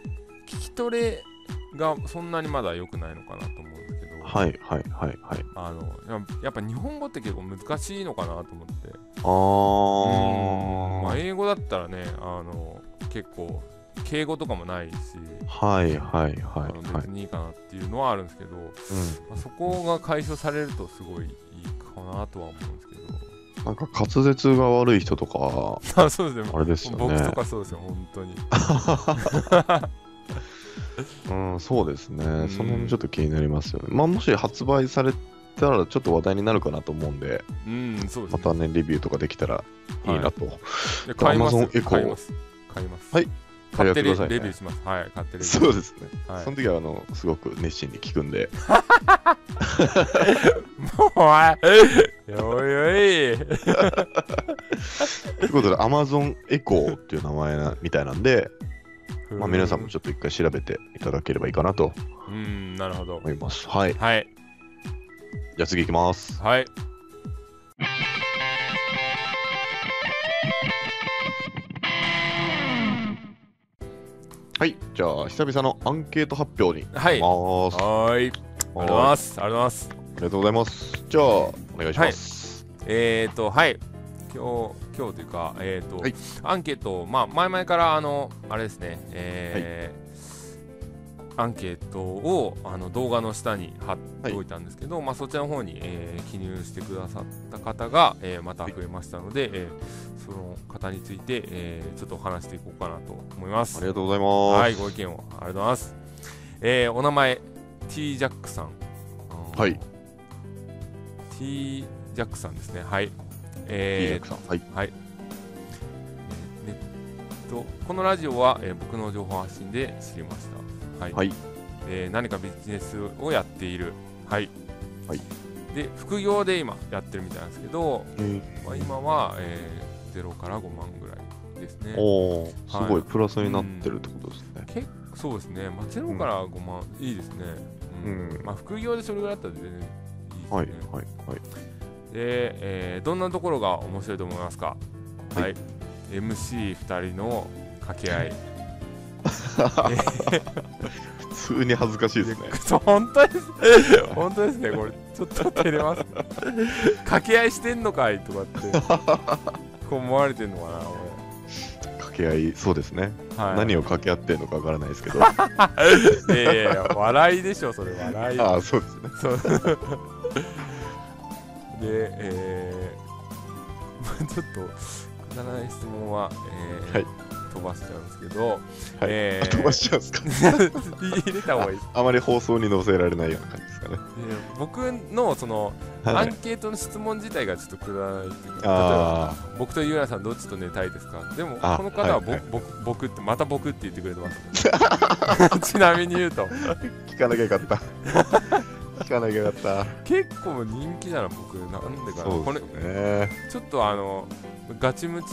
聞き取れがそんなにまだ良くないのかなと思うんですけど、はい、はい、はい、はい。あのややっぱ日本語って結構難しいのかなと思ってあー。まあ、英語だったらねあの結構敬語とかもないし、はい、はい、あはい、のはい別。にいいかなっていうのはあるんですけど、うん。まあ、そこが解消されるとすごいいいかなとは思うんですけどなんか滑舌が悪い人とか、[LAUGHS] あそうですね。あれですよね。僕とかそうですよ本当に。[LAUGHS] うん、そうですね。ん。その辺ちょっと気になりますよね。まあ、もし発売されたらちょっと話題になるかなと思うんで、うんそうですね。またね、レビューとかできたらいいなと。で買います。Amazon 買います。買います。はい。買ってレ,、やってくださいねレビューします。はい買ってレビュー。そうですね。はい。その時は、あの、すごく熱心に聞くんで、[LAUGHS] おいおいおいということで、Amazon Echo っていう名前なみたいなんで、まあ、皆さんもちょっと一回調べていただければいいかなとうんなるほど思います。はい。はいじゃあ次行きます。はいはい。じゃあ、久々のアンケート発表にはい行きます。はーいありがとうございはますありがとうございますいありがとうございます。じゃあ、お願いします。えーとはい今日今日というかえーと、はいアンケートをあの動画の下に貼っておいたんですけど、まあ、そちらの方に、えー記入してくださった方が、えーまた増えましたので、えーその方について、えーちょっとお話していこうかなと思いますあり。がとうございます。はい、ご意見をありがとうございます。えーお名前、T ジャックさん。はい。T ジャックさんですね。はい。えジャックさん。はい。ーはい。えーと、このラジオは、えー僕の情報発信で知りました。はい。はい。えー何かビジネスをやっている。はい。はい。で、副業で今やってるみたいなんですけど、えーまあ、今は、えー、0から5万ぐらいですね。おお、すはいごいプラスになってるってことですね。結構そうですね、まあ、0から5万、いいですね。うんうんまあ、副業でそれぐらいだったら全然。はい、はい、はい。で、えーどんなところが面白いと思いますか？はいはい。MC2 人の掛け合い。[LAUGHS] [LAUGHS] 普通に恥ずかしいですね。本当です。[LAUGHS] 本当ですね。これ、ちょっと照れます。掛け合いしてんのかいとかって、こう思われてんのかな、掛け合い、そうですね。俺。はい。何を掛け合ってるのかわからないですけど。あいやいや笑いでしょ、それ、笑い。あ、そうですね。そう。で、えー、ま [LAUGHS] あちょっと、くだらない質問は、えーはい飛ばしちゃうんですけど、はいえーあ [LAUGHS] 飛ばしちゃうんですか？[LAUGHS] 入れた方がいい。あまり放送に載せられないような感じですかね。で僕のその、はい。アンケートの質問自体がちょっとくだらないっていうか、例えばあ僕とゆうやさんどっちと寝たいですか？でもあこの方はぼ、はいはい僕僕ってまた僕って言ってくれてます、ちなみに言うとあ、聞かなきゃよかった。聞かなきゃよかった。結構人気ない僕なんでかなこれ。ちょっとあのガチムチ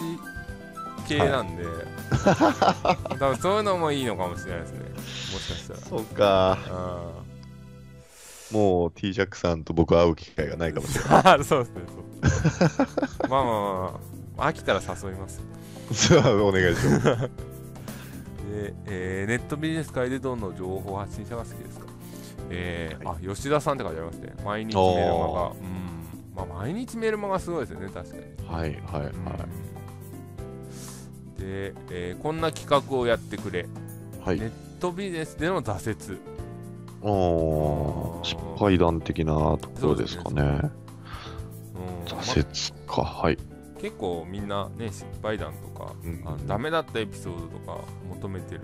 系なんで、[LAUGHS] 多分そういうのもいいのかもしれないですねもしかしたらそうか。あもう T ジャックさんと僕会う機会がないかもしれない。ー [LAUGHS] そうですねそうまあまあまあ、まあ、飽きたら誘いますじゃあお願いします。[LAUGHS] で、えーネットビジネス界でどんな情報発信者が好きですか？えーはあ吉田さんって書いてありますね毎日メルマガ。うん。まあ毎日メルマガすごいですよね確かに。はいはいはい。で、えーこんな企画をやってくれ。はい。ネットビジネスでの挫折。おー。失敗談的なところですかね。うん。挫折か。はい。ま結構みんなね失敗談とか、うん。あのダメだったエピソードとか求めてる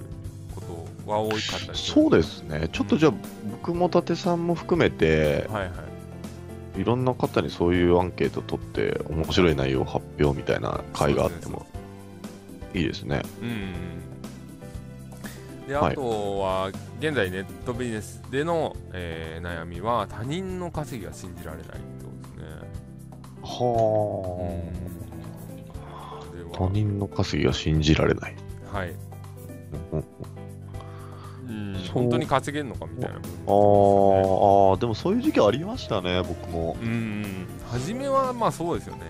ことは多かったりそうですね。ちょっとじゃあ、僕も伊達さんも含めて、はいはい。いろんな方にそういうアンケート取って、面白い内容発表みたいな会があってもいいですね。うんうんうん。ではい。あとは、現在ネットビジネスでの、えー悩みは他人の稼ぎが信じられないってことですね。はでは。他人の稼ぎが信じられない。はい、本当に稼げるのかみたいな。部分あーあー、でもそういう時期ありましたね、僕も。うんうん。初めはまあそうですよね。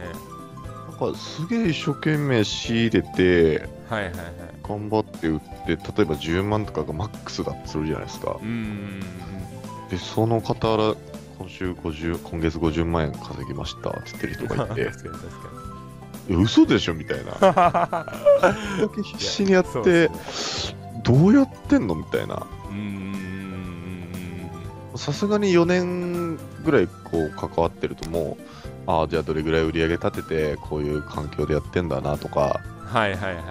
なんかすげえ一生懸命仕入れて、はいはいはい。頑張って売って、例えば10万とかがマックスだとするじゃないですか。うんうんうんで、その方ら、今週50、今月50万円稼ぎましたって言ってる人がいて、[LAUGHS] 確かに確かいや嘘でしょみたいな。[LAUGHS] だけ必死にやってそ、どうやってんの？みたいな。さすがに4年ぐらいこう関わってるともう、ああ、じゃあどれぐらい売り上げ立てて、こういう環境でやってんだなとか、うんはいはいはいはい。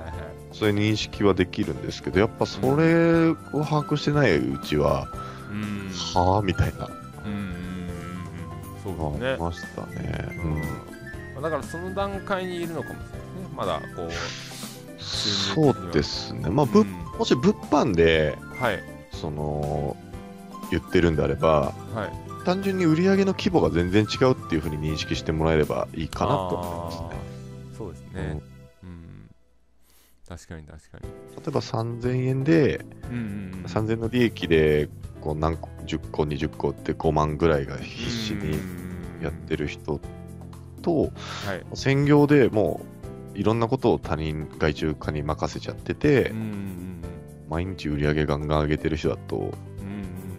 そういう認識はできるんですけど、やっぱそれを把握してないうちは、うん。はあみたいな、うんうんそうあですね。りましたね。うん。だからその段階にいるのかもしれないですね。まだこう、そうですね。まあ、ぶうん。もし物販で、はい、その、言ってるんであれば、はい。単純に売り上げの規模が全然違うっていうふうに認識してもらえればいいかなと思いますね。そうですね。うん。確かに確かに。例えば3000円で、うんうんうん。3000円の利益でこう何個10個20個って5万ぐらいが必死にやってる。る人とはい。専業でもういろんなことを他人外注化に任せちゃっててうんうん毎日売り上げガンガン上げてる人だとうん。うんうん。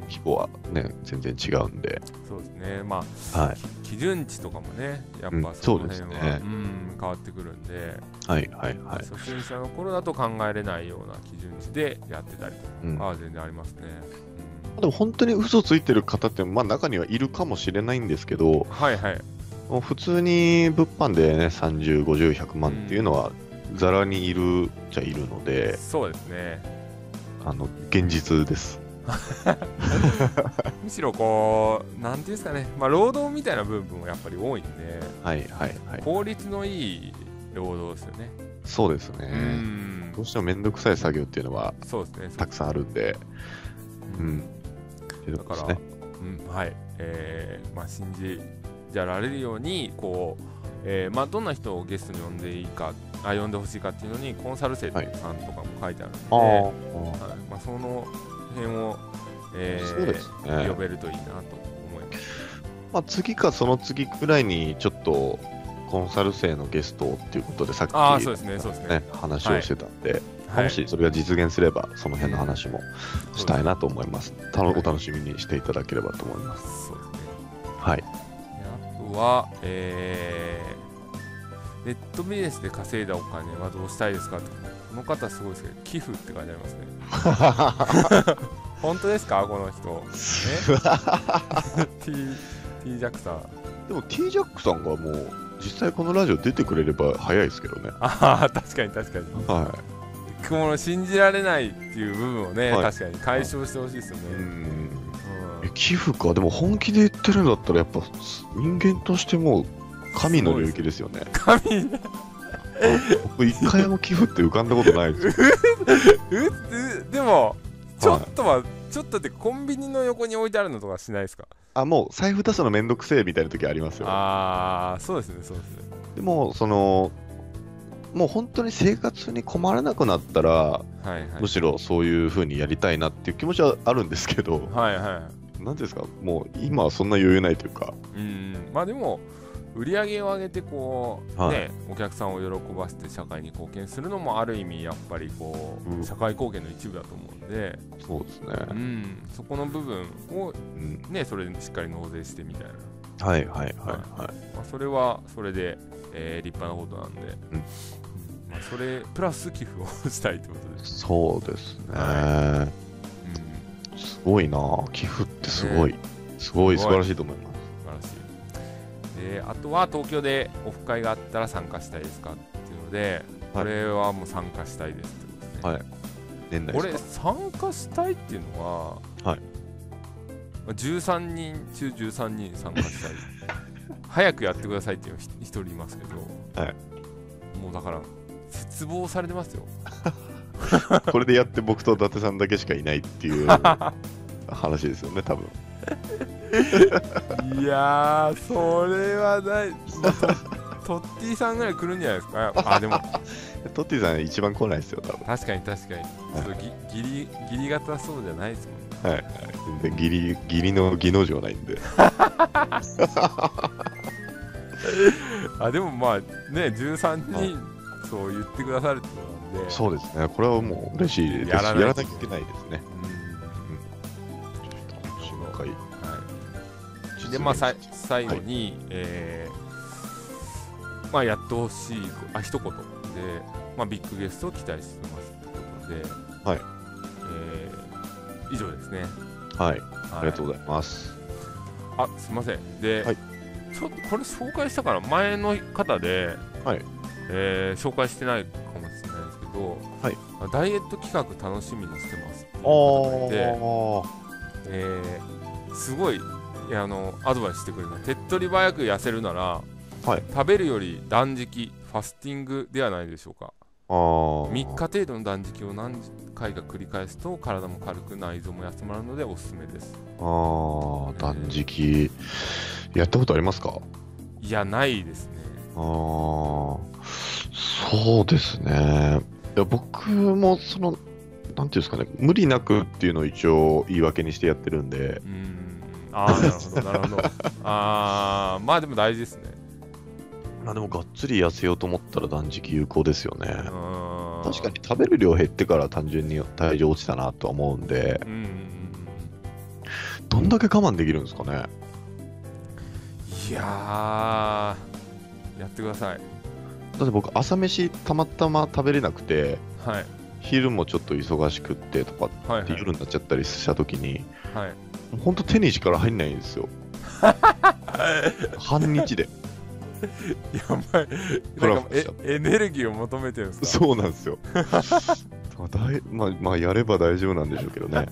規模はね全然違うんでそうですね。まあ、はい基準値とかもね、やっうんぱその辺は、そうですねうん、変わってくるんで、はいはいはい。初心者の頃だと考えれないような基準値でやってたりうんとか、あ全然ありますね。でも本当に嘘ついてる方って、まあ中にはいるかもしれないんですけど、はいはい。もう普通に物販でね、30、50、100万っていうのは、ざらにいるじゃいるので、そうですね。あの、現実です。[LAUGHS] むしろこう、なんていうんですかね、まあ、労働みたいな部分もやっぱり多いんで、はいはいはい。効率のいい労働ですよね。そうですうね。んどうしてもめんどくさい作業っていうのはそうですね。たくさんあるんで、ううんだから、ね。うん、はい、えーまあ、信じじゃられるように、こう、えーまあ、どんな人をゲストに呼んでいいか、あ呼んでほしいかっていうのに、コンサル生さんとかも書いてあるので、あはいあ、まあ、その辺を、えーそうですね呼。べるといいなと思います。まあ、次かその次くらいにちょっとコンサル生のゲストっていうことでさっき、ああ、そうですね、そうですね。ね、話をしてたんで、はいもしそれが実現すればその辺の話もしたいなと思います。たのお楽しみにしていただければと思います。そうですね。はい。であとは、えーネットビジネスで稼いだお金はどうしたいですかってこの方すごいですけど寄付って書いてありますね。[LAUGHS] 本当ですか？この人。T, T [LAUGHS] ジャクさんでも T ジャックさんがもう実際このラジオ出てくれれば早いですけどね。ああ確かに確かに。はこの信じられないっていう部分をね、はい。確かに解消してほしいですよね、い。うん。寄付か、でも本気で言ってるんだったらやっぱ人間としてもう神の領域ですよね。神僕一回も寄付って浮かんだことないです。[LAUGHS] よ。ううでもちょっとは、ちょっとってコンビニの横に置いてあるのとかしないですか？あ、もう財布出すのめんどくせえみたいな時ありますよ。ああそうですねそうですね。でも、その、もう本当に生活に困らなくなったら、はいはい。むしろそういう風にやりたいなっていう気持ちはあるんですけど、はいはい。なんていうんですか、もう今はそんな余裕ないというか、うんまあでも売り上げを上げてこう、はい。ねお客さんを喜ばせて社会に貢献するのもある意味やっぱりこう、うん。社会貢献の一部だと思うんで、そうですうね。ん、そこの部分をうん、ねそれでしっかり納税してみたいな、はいはいはいはい。まあ、それはそれで、えー立派なことなんで、うん。まあ、それプラス寄付をしたいってことです、そうですね。はすごいな。寄付ってすごい、すごいすごい。素晴らしいと思います。であとは東京でオフ会があったら参加したいですかっていうので、これはもう参加したいですってことですね。はい。年内これ参加したいっていうのは、はい。まあ13人中13人参加したい。[LAUGHS] 早くやってくださいっていうの一人いますけど、はい。もうだから絶望されてますよ。[LAUGHS] これでやって僕と伊達さんだけしかいないっていう [LAUGHS] 話ですよね、多分。いやーそれはないトッティさんぐらい来るんじゃないですか？[LAUGHS] あでもトッティさん一番来ないですよ、多分。確かに確かに、ちょっとぎギリギリ型そうじゃないですもんねはい、はい。全然義理、義理の技能上ないんで。[LAUGHS] あでもまあね13人そう言ってくださるってことなんでそうですね。これはもう嬉しいです。やらないやらなきゃいけないですね。うんでまあさい最後に、えーまあやってほしいあ一言で、まあ、ビッグゲストを期待してますってことで、はい。えー以上ですね、はい。はい、ありがとうございます。あすいません。で、はい。ちょっとこれ紹介したから前の方で、はい。えー紹介してないかもしれないですけど、はい。ダイエット企画楽しみにしてますっていう方がいて、あえーすごいあのアドバイスしてくれた。手っ取り早く痩せるなら、はい。食べるより断食ファスティングではないでしょうか。あー。3日程度の断食を何回か繰り返すと体も軽く内臓も休まるのでおすすめです。あー、断食。やったことありますか？いやないですね。ああ、そうですね。いや僕もその、なんていうんですかね、無理なくっていうのを一応言い訳にしてやってるんで、うーんああなるほどなるほど。ああまあでも大事ですね。まあでもがっつり痩せようと思ったら断食有効ですよね。確かに食べる量減ってから単純に体重落ちたなとは思うんで、うんどんだけ我慢できるんですかね？いやーやってください。だって僕、朝飯たまたま食べれなくて、はい。昼もちょっと忙しくってとかって夜になっちゃったりした時に、はいほんと手に力入んないんですよ。[LAUGHS] 半日で。やばいなんかえエネルギーを求めてるんですか？そうなんですよ。[LAUGHS] だいまあ、まあ、やれば大丈夫なんでしょうけどね。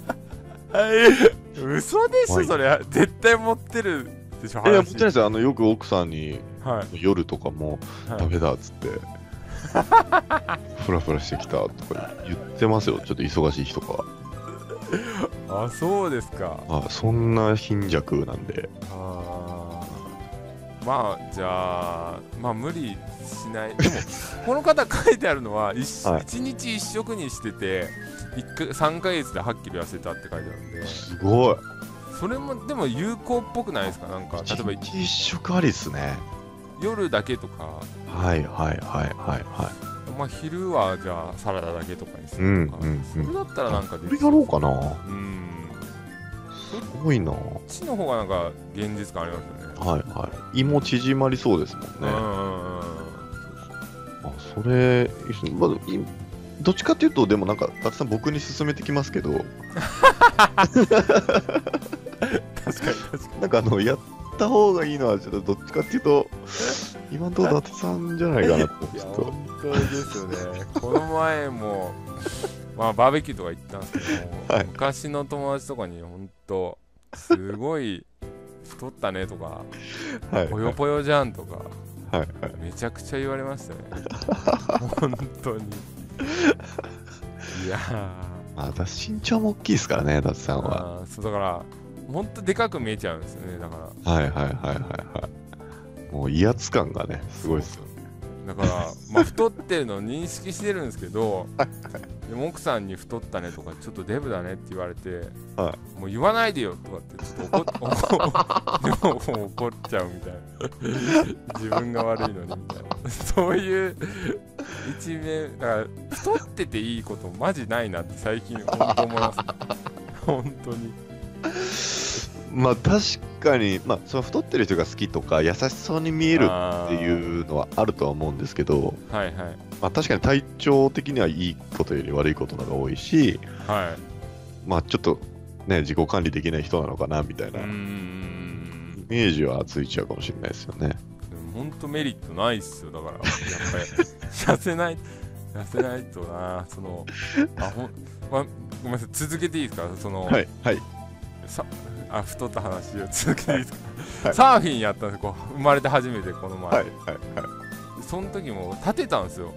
嘘でしはいょそれ絶対持ってるでしょいや、話もちろんですよ。あの、よく奥さんにはい夜とかも、はいダメだっつって、[LAUGHS] フラフラしてきたとか言ってますよ。ちょっと忙しい日とかは。[LAUGHS] あそうですかあそんな貧弱なんで。あーまあじゃあまあ無理しないでも [LAUGHS] この方書いてあるのは 1, はい日1食にしてて1か3ヶ月で8キロ痩せたって書いてあるんですごい。それもでも有効っぽくないですか？なんか例えば一日一食ありっすね。夜だけとか、はいはいはいはいはい。まあ、昼はじゃあサラダだけとかにすうんるとか、うんうん。それだったらなんかこれやろうかな。うんすごいな。はこっちの方がなんか現実感ありますよねいはい。胃も縮まりそうですもんね。うんうんうんあ、それ、まどっちかっていうと、でもなんか、たくさん僕に勧めてきますけど、[LAUGHS] 確かに確かになんかあの、やった方がいいのは、ちょっとどっちかっていうと、今のところ伊達さんじゃないかなと、ょっと。本当ですよねこの前もまあバーベキューとか行ったんですけど、はい昔の友達とかに本当すごい太ったねとかはい。ぽよぽよじゃんとかはいはい。めちゃくちゃ言われましたね本当にいやまあ、私身長も大きいですからね、伊達さんーは。そうだから本当でかく見えちゃうんですよねだからはいはいはいはいはい。もう威圧感がね、すごいですよね。だから、まあ、太ってるのを認識してるんですけど、でも奥さんに太ったねとか、ちょっとデブだねって言われて、はもう言わないでよとかって、ちょっと怒っ怒 [LAUGHS] でも怒っちゃうみたいな。自分が悪いのにみたいな。[LAUGHS] そういう一面、だから、太ってていいことマジないなって最近本当思います、ね。本当に。まあ確かに、まあ、その太ってる人が好きとか、優しそうに見えるっていうのはあるとは思うんですけど。はいはい。まあ、確かに体調的にはいいことより悪いことの方が多いし、はい。まあちょっとね、自己管理できない人なのかなみたいうなーイん。メージはついちゃうかもしれないですよね。本当メリットないっすよだからやっぱり痩せない痩せないとなそのあほん、ま、ごめんなさい続けていいですか？その、はい、はい、さあ太った話を続けていいですか、はい。サーフィンやったんですこう生まれて初めてこの前、はい、はい、はい。その時も立てたんですよ。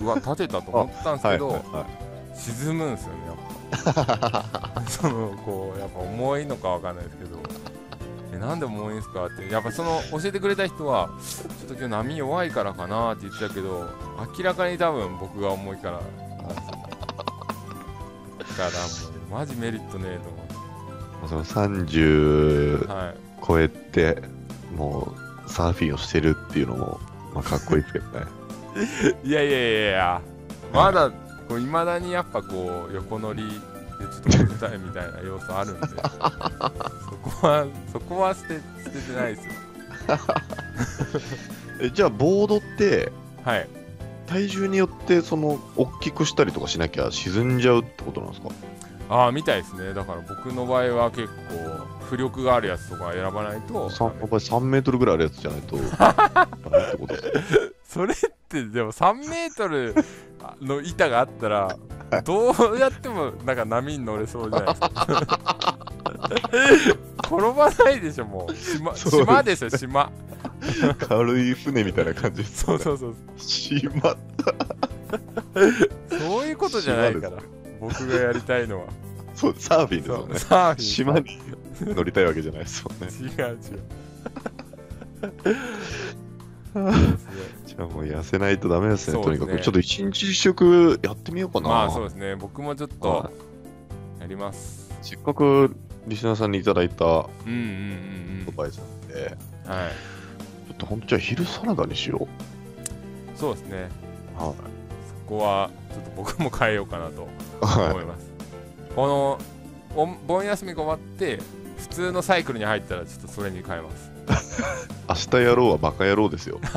うわ立てたと思ったんですはい、けど、はい。沈むんですよねやっぱ。[LAUGHS] そのこうやっぱ重いのかわかんないですけど。えなんで重いんですかって。やっぱその教えてくれた人はちょっと今日波弱いからかなって言ってたけど明らかに多分僕が重いからなんですよ。だからもうマジメリットねえその30と思うはい。超えて、もうサーフィンをしてるっていうのも、まあ、かっこいいですけどね。[LAUGHS] いやいやいやいや。まだこう未だにやっぱこう横乗りでちょっと重たいみたいな要素あるんで。[LAUGHS] そこはそこは捨て捨ててないですよ。[LAUGHS] えじゃあ、ボードって、はい。体重によって、その、大きくしたりとかしなきゃ沈んじゃうってことなんですか？ああみたいですね。だから僕の場合は結構浮力があるやつとか選ばないと。さんやっぱり3メートルぐらいあるやつじゃないと、それってでも3メートルの板があったらどうやってもなんか波に乗れそうじゃないですか。[LAUGHS] 転ばないでしょもう。島島でしょ島。軽い船みたいな感じそうそうそう。しまっそういうことじゃないから僕がやりたいのは [LAUGHS] そう、サーフィンですよね。サーフィン島に乗りたいわけじゃないですもんね。[LAUGHS] 違う違う [LAUGHS] じゃあもう痩せないとダメですね、すねとにかく。ちょっと一日一食やってみようかな。まあそうですね僕もちょっとはやりますせっかくリスナーさんにいただいたアうんうんうんドバイスなんで、うんはいちょっと本当じゃあ昼サラダにしよそうですねう。はい。そこはちょっと僕も変えようかなとは思います、このお盆休みが終わって普通のサイクルに入ったらちょっとそれに変えます。明日やろうはバカ野郎ですよ。[LAUGHS]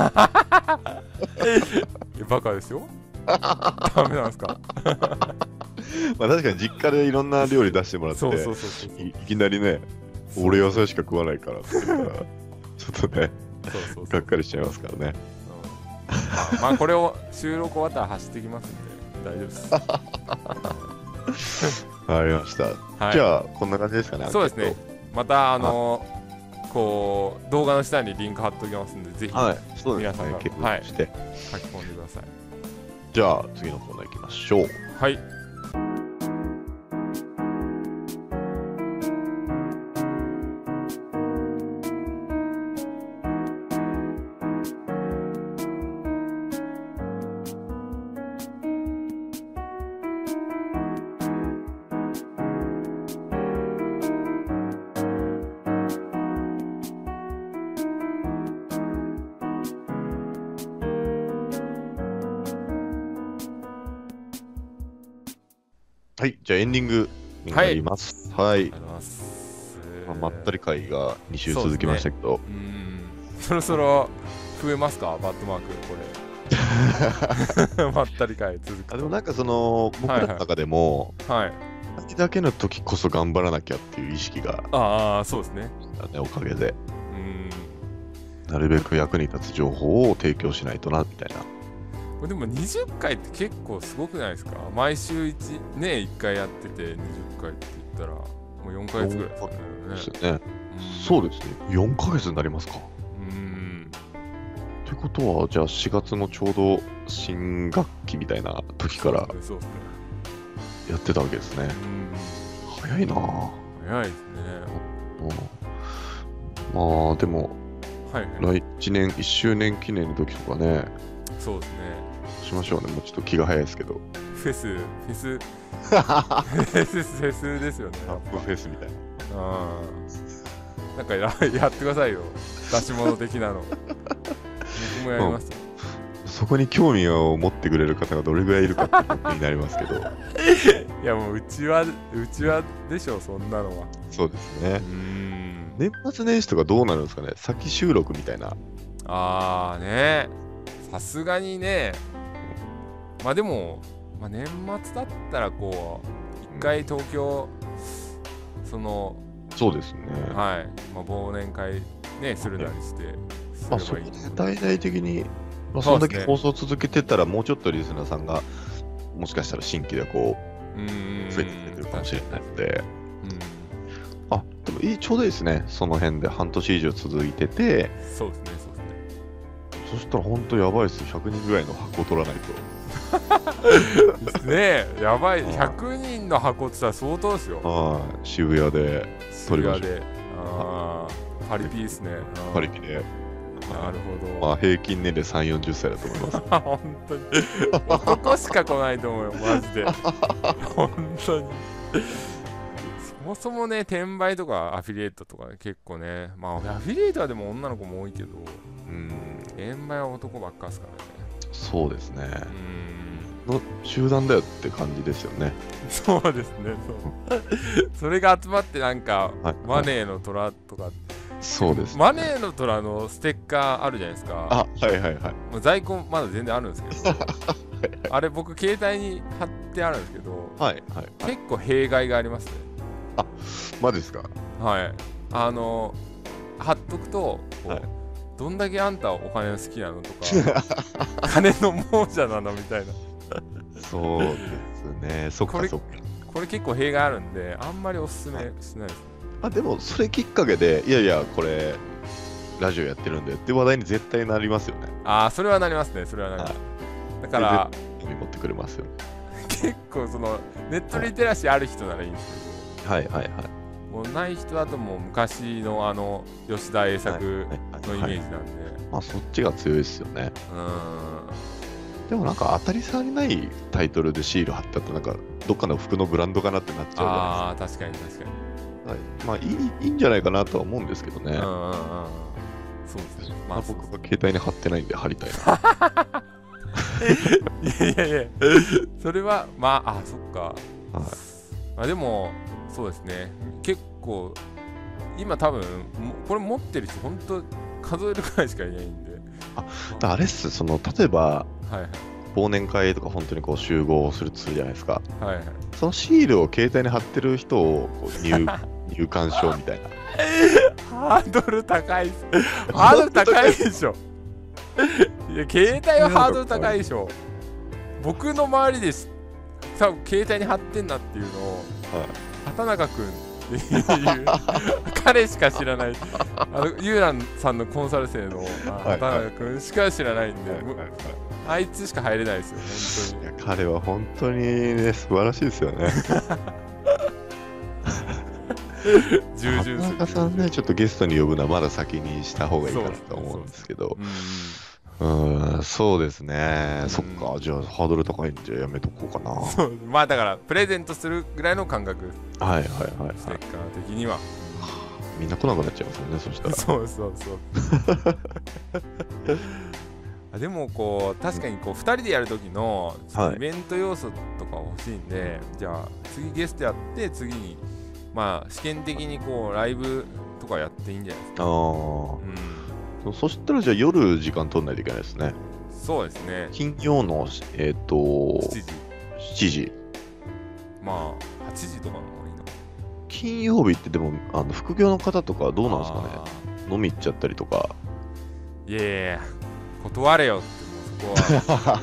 えバカですよ。ダメなんですか？[LAUGHS] まあ確かに実家でいろんな料理出してもらって、いいきなりね、俺野菜しか食わないからって言ったら、ちょっとね、がっかりしちゃいますからね。うん。まあまあこれを収録終わったら走ってきますんで大丈夫です [LAUGHS] わかりました。はいじゃあ、こんな感じですかね。そうですねまたあのこう動画の下にリンク貼っておきますんでぜひはい、そうです皆さんはいして。書き込んでくださいじゃあ、次のコーナー行きましょう。はいはい、じゃあエンディングになります。はい。ありがとうございまったり会が2週続きましたけど、そろそろ増えますか？バットマークこれ。[LAUGHS] まったり会続くあでもなんかその、僕らの中でも、はい先だけの時こそ頑張らなきゃっていう意識がああそうですね。ね、おかげで。うーん。なるべく役に立つ情報を提供しないとな、みたいな。これでも20回って結構すごくないですか？毎週1ね1回やってて20回って言ったらもう4ヶ月ぐらいですよねですよね。そうですね。4ヶ月になりますか？うんうんということは、じゃあ4月のちょうど新学期みたいな時からやってたわけですね。うん早いなぁ。早いですねうんまあ、でも、はいはい来年1周年記念の時とかね、そうですねしましょうね。もうちょっと気が早いですけど。フェスフェス。フェスフェスですよね。アップフェスみたいな。うん。なんかややってくださいよ。出し物的なの。僕もやります。よそこに興味を持ってくれる方がどれぐらいいるかってことになりますけど、[LAUGHS] いやもううちはうちはでしょそんなのは。そうですね。う。ん。年末年始とかどうなるんですかね。先収録みたいな。ああね。さすがにねまあでも、まあ、年末だったらこう一回東京、そのそうですね。はい、まあ、忘年会ねするなりしてすまあ、そこで大々的に、まあ、そんだけ放送続けてたら、もうちょっとリスナーさんが、もしかしたら新規でこうんうんう、増えてくれてるかもしれないので、うんあ、でもいい、ちょうどいいですね。その辺で半年以上続いてて、そうですねそうですね。そしたら本当やばいです。よ。100人ぐらいの箱取らないと。[LAUGHS] ねやばい。うん100人の箱って言ったら相当ですよ。はい、渋谷で、取りまし渋谷で。あーパリピですね。パリピで、なるほど、まあ、平均年齢3、40歳だと思います。[LAUGHS] 本当に。男しか来ないと思うよマジで。[LAUGHS] 本当に。そもそもね転売とかアフィリエイトとか結構ね。まあアフィリエイトはでも女の子も多いけど。うん、転売は男ばっかですからねそうですね。うん。の集団だよって感じですよね。そうですね。そう。[LAUGHS] それが集まってなんかはい、マネーの虎とか。そうです、ね。マネーの虎のステッカーあるじゃないですか。あ、はいはいはい。もう在庫まだ全然あるんですけど。[LAUGHS] あれ僕携帯に貼ってあるんですけどはいはい。結構弊害がありますね。マジですか？はい。あの貼っとくとこう、はいどんだけあんたお金好きなのとか [LAUGHS] 金の亡者なのみたいなそうですね。そっかそっか。これ結構弊害あるんであんまりおすすめしないですねあ、でもそれきっかけで、いやいや、これ、ラジオやってるんでって話題に絶対なりますよね。ああそれはなりますねそれはなります、だから持ってくれますよね。[LAUGHS] 結構そのネットリテラシーある人ならいいんですけどはいはいはい。もうない人だともう昔のあの吉田栄作のイメージなんで、まあそっちが強いですよね。うでもなんか当たり障りないタイトルでシール貼ってあったらなんかどっかの服のブランドかなってなっちゃうじゃああ確かに確かに、ないですか。はい、まあいいいいんじゃないかなとは思うんですけどね。うんうんうんうん。そうですね。まあまあ、僕は携帯に貼ってないんで貼りたいな。[LAUGHS] いやいやいや。それはまああそっか。はい。まあでもそうですね。結構今多分もこれ持ってる人本当数えるくらいしかいないんで。あれっす、その、例えば、はいはい。忘年会とか本当にこう集合するとするじゃないですか。はいはい。そのシールを携帯に貼ってる人をこう入 [LAUGHS] 入館証みたいな。ハードル高いっす。ハードル高いでしょ。いや携帯はハードル高いでしょ。僕の周りです多分携帯に貼ってんなっていうのを、畑中君っていう [LAUGHS] 彼しか知らないあのユーランさんのコンサル生の畑中君しか知らないんで、もうあいつしか入れないですよいや彼は本当にね、素晴らしいですよね。本当に従田順する。中さんね、ちょっとゲストに呼ぶのはまだ先にした方がいいかなと思うんですけど、うんうん、そうですね、うん。そっか、じゃあハードル高いんでやめとこうかな。はそうまあだからプレゼントするぐらいの感覚。いはいはい、ステッカー的には、みんな来なくなっちゃいますよね、そしたら。そうそうそう。[LAUGHS] あでもこう確かにこう2人でやる時のはい。とイベント要素とか欲しいんで、じゃあ次ゲストやって次にまあ試験的にこうライブとかやっていいんじゃないですか、あうん、あ、そしたらじゃあ夜時間取んないといけないですね。そうですね。金曜の、えっ、と、7時。7時。まあ8時とかの方がいいの金曜日ってでも、あの副業の方とかどうなんですかね？あ飲み行っちゃったりとか。ーいやいや断れよってもうそこは。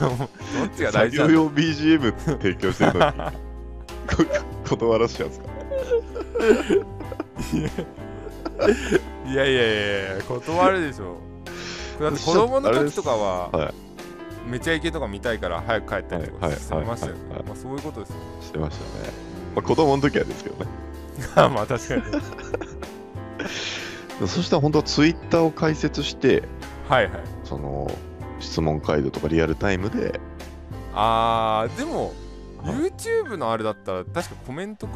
[LAUGHS] どっちが大事作業用 BGM 提供してるのに。こ断らしちゃうんですか？いやいやいやいや断るでしょ。[LAUGHS] だって子供の時とかは、はい。めちゃイケとか見たいから早く帰ったりとかしてましたよね。はい。はいまあそういうことですよしてましたね。まあ、子供の時はですけどね。[LAUGHS] まあ確かに。[LAUGHS] そしたら本当はツイッターを開設して、はいはい。その質問回答とかリアルタイムで、あーでもはい YouTube のあれだったら確かコメント来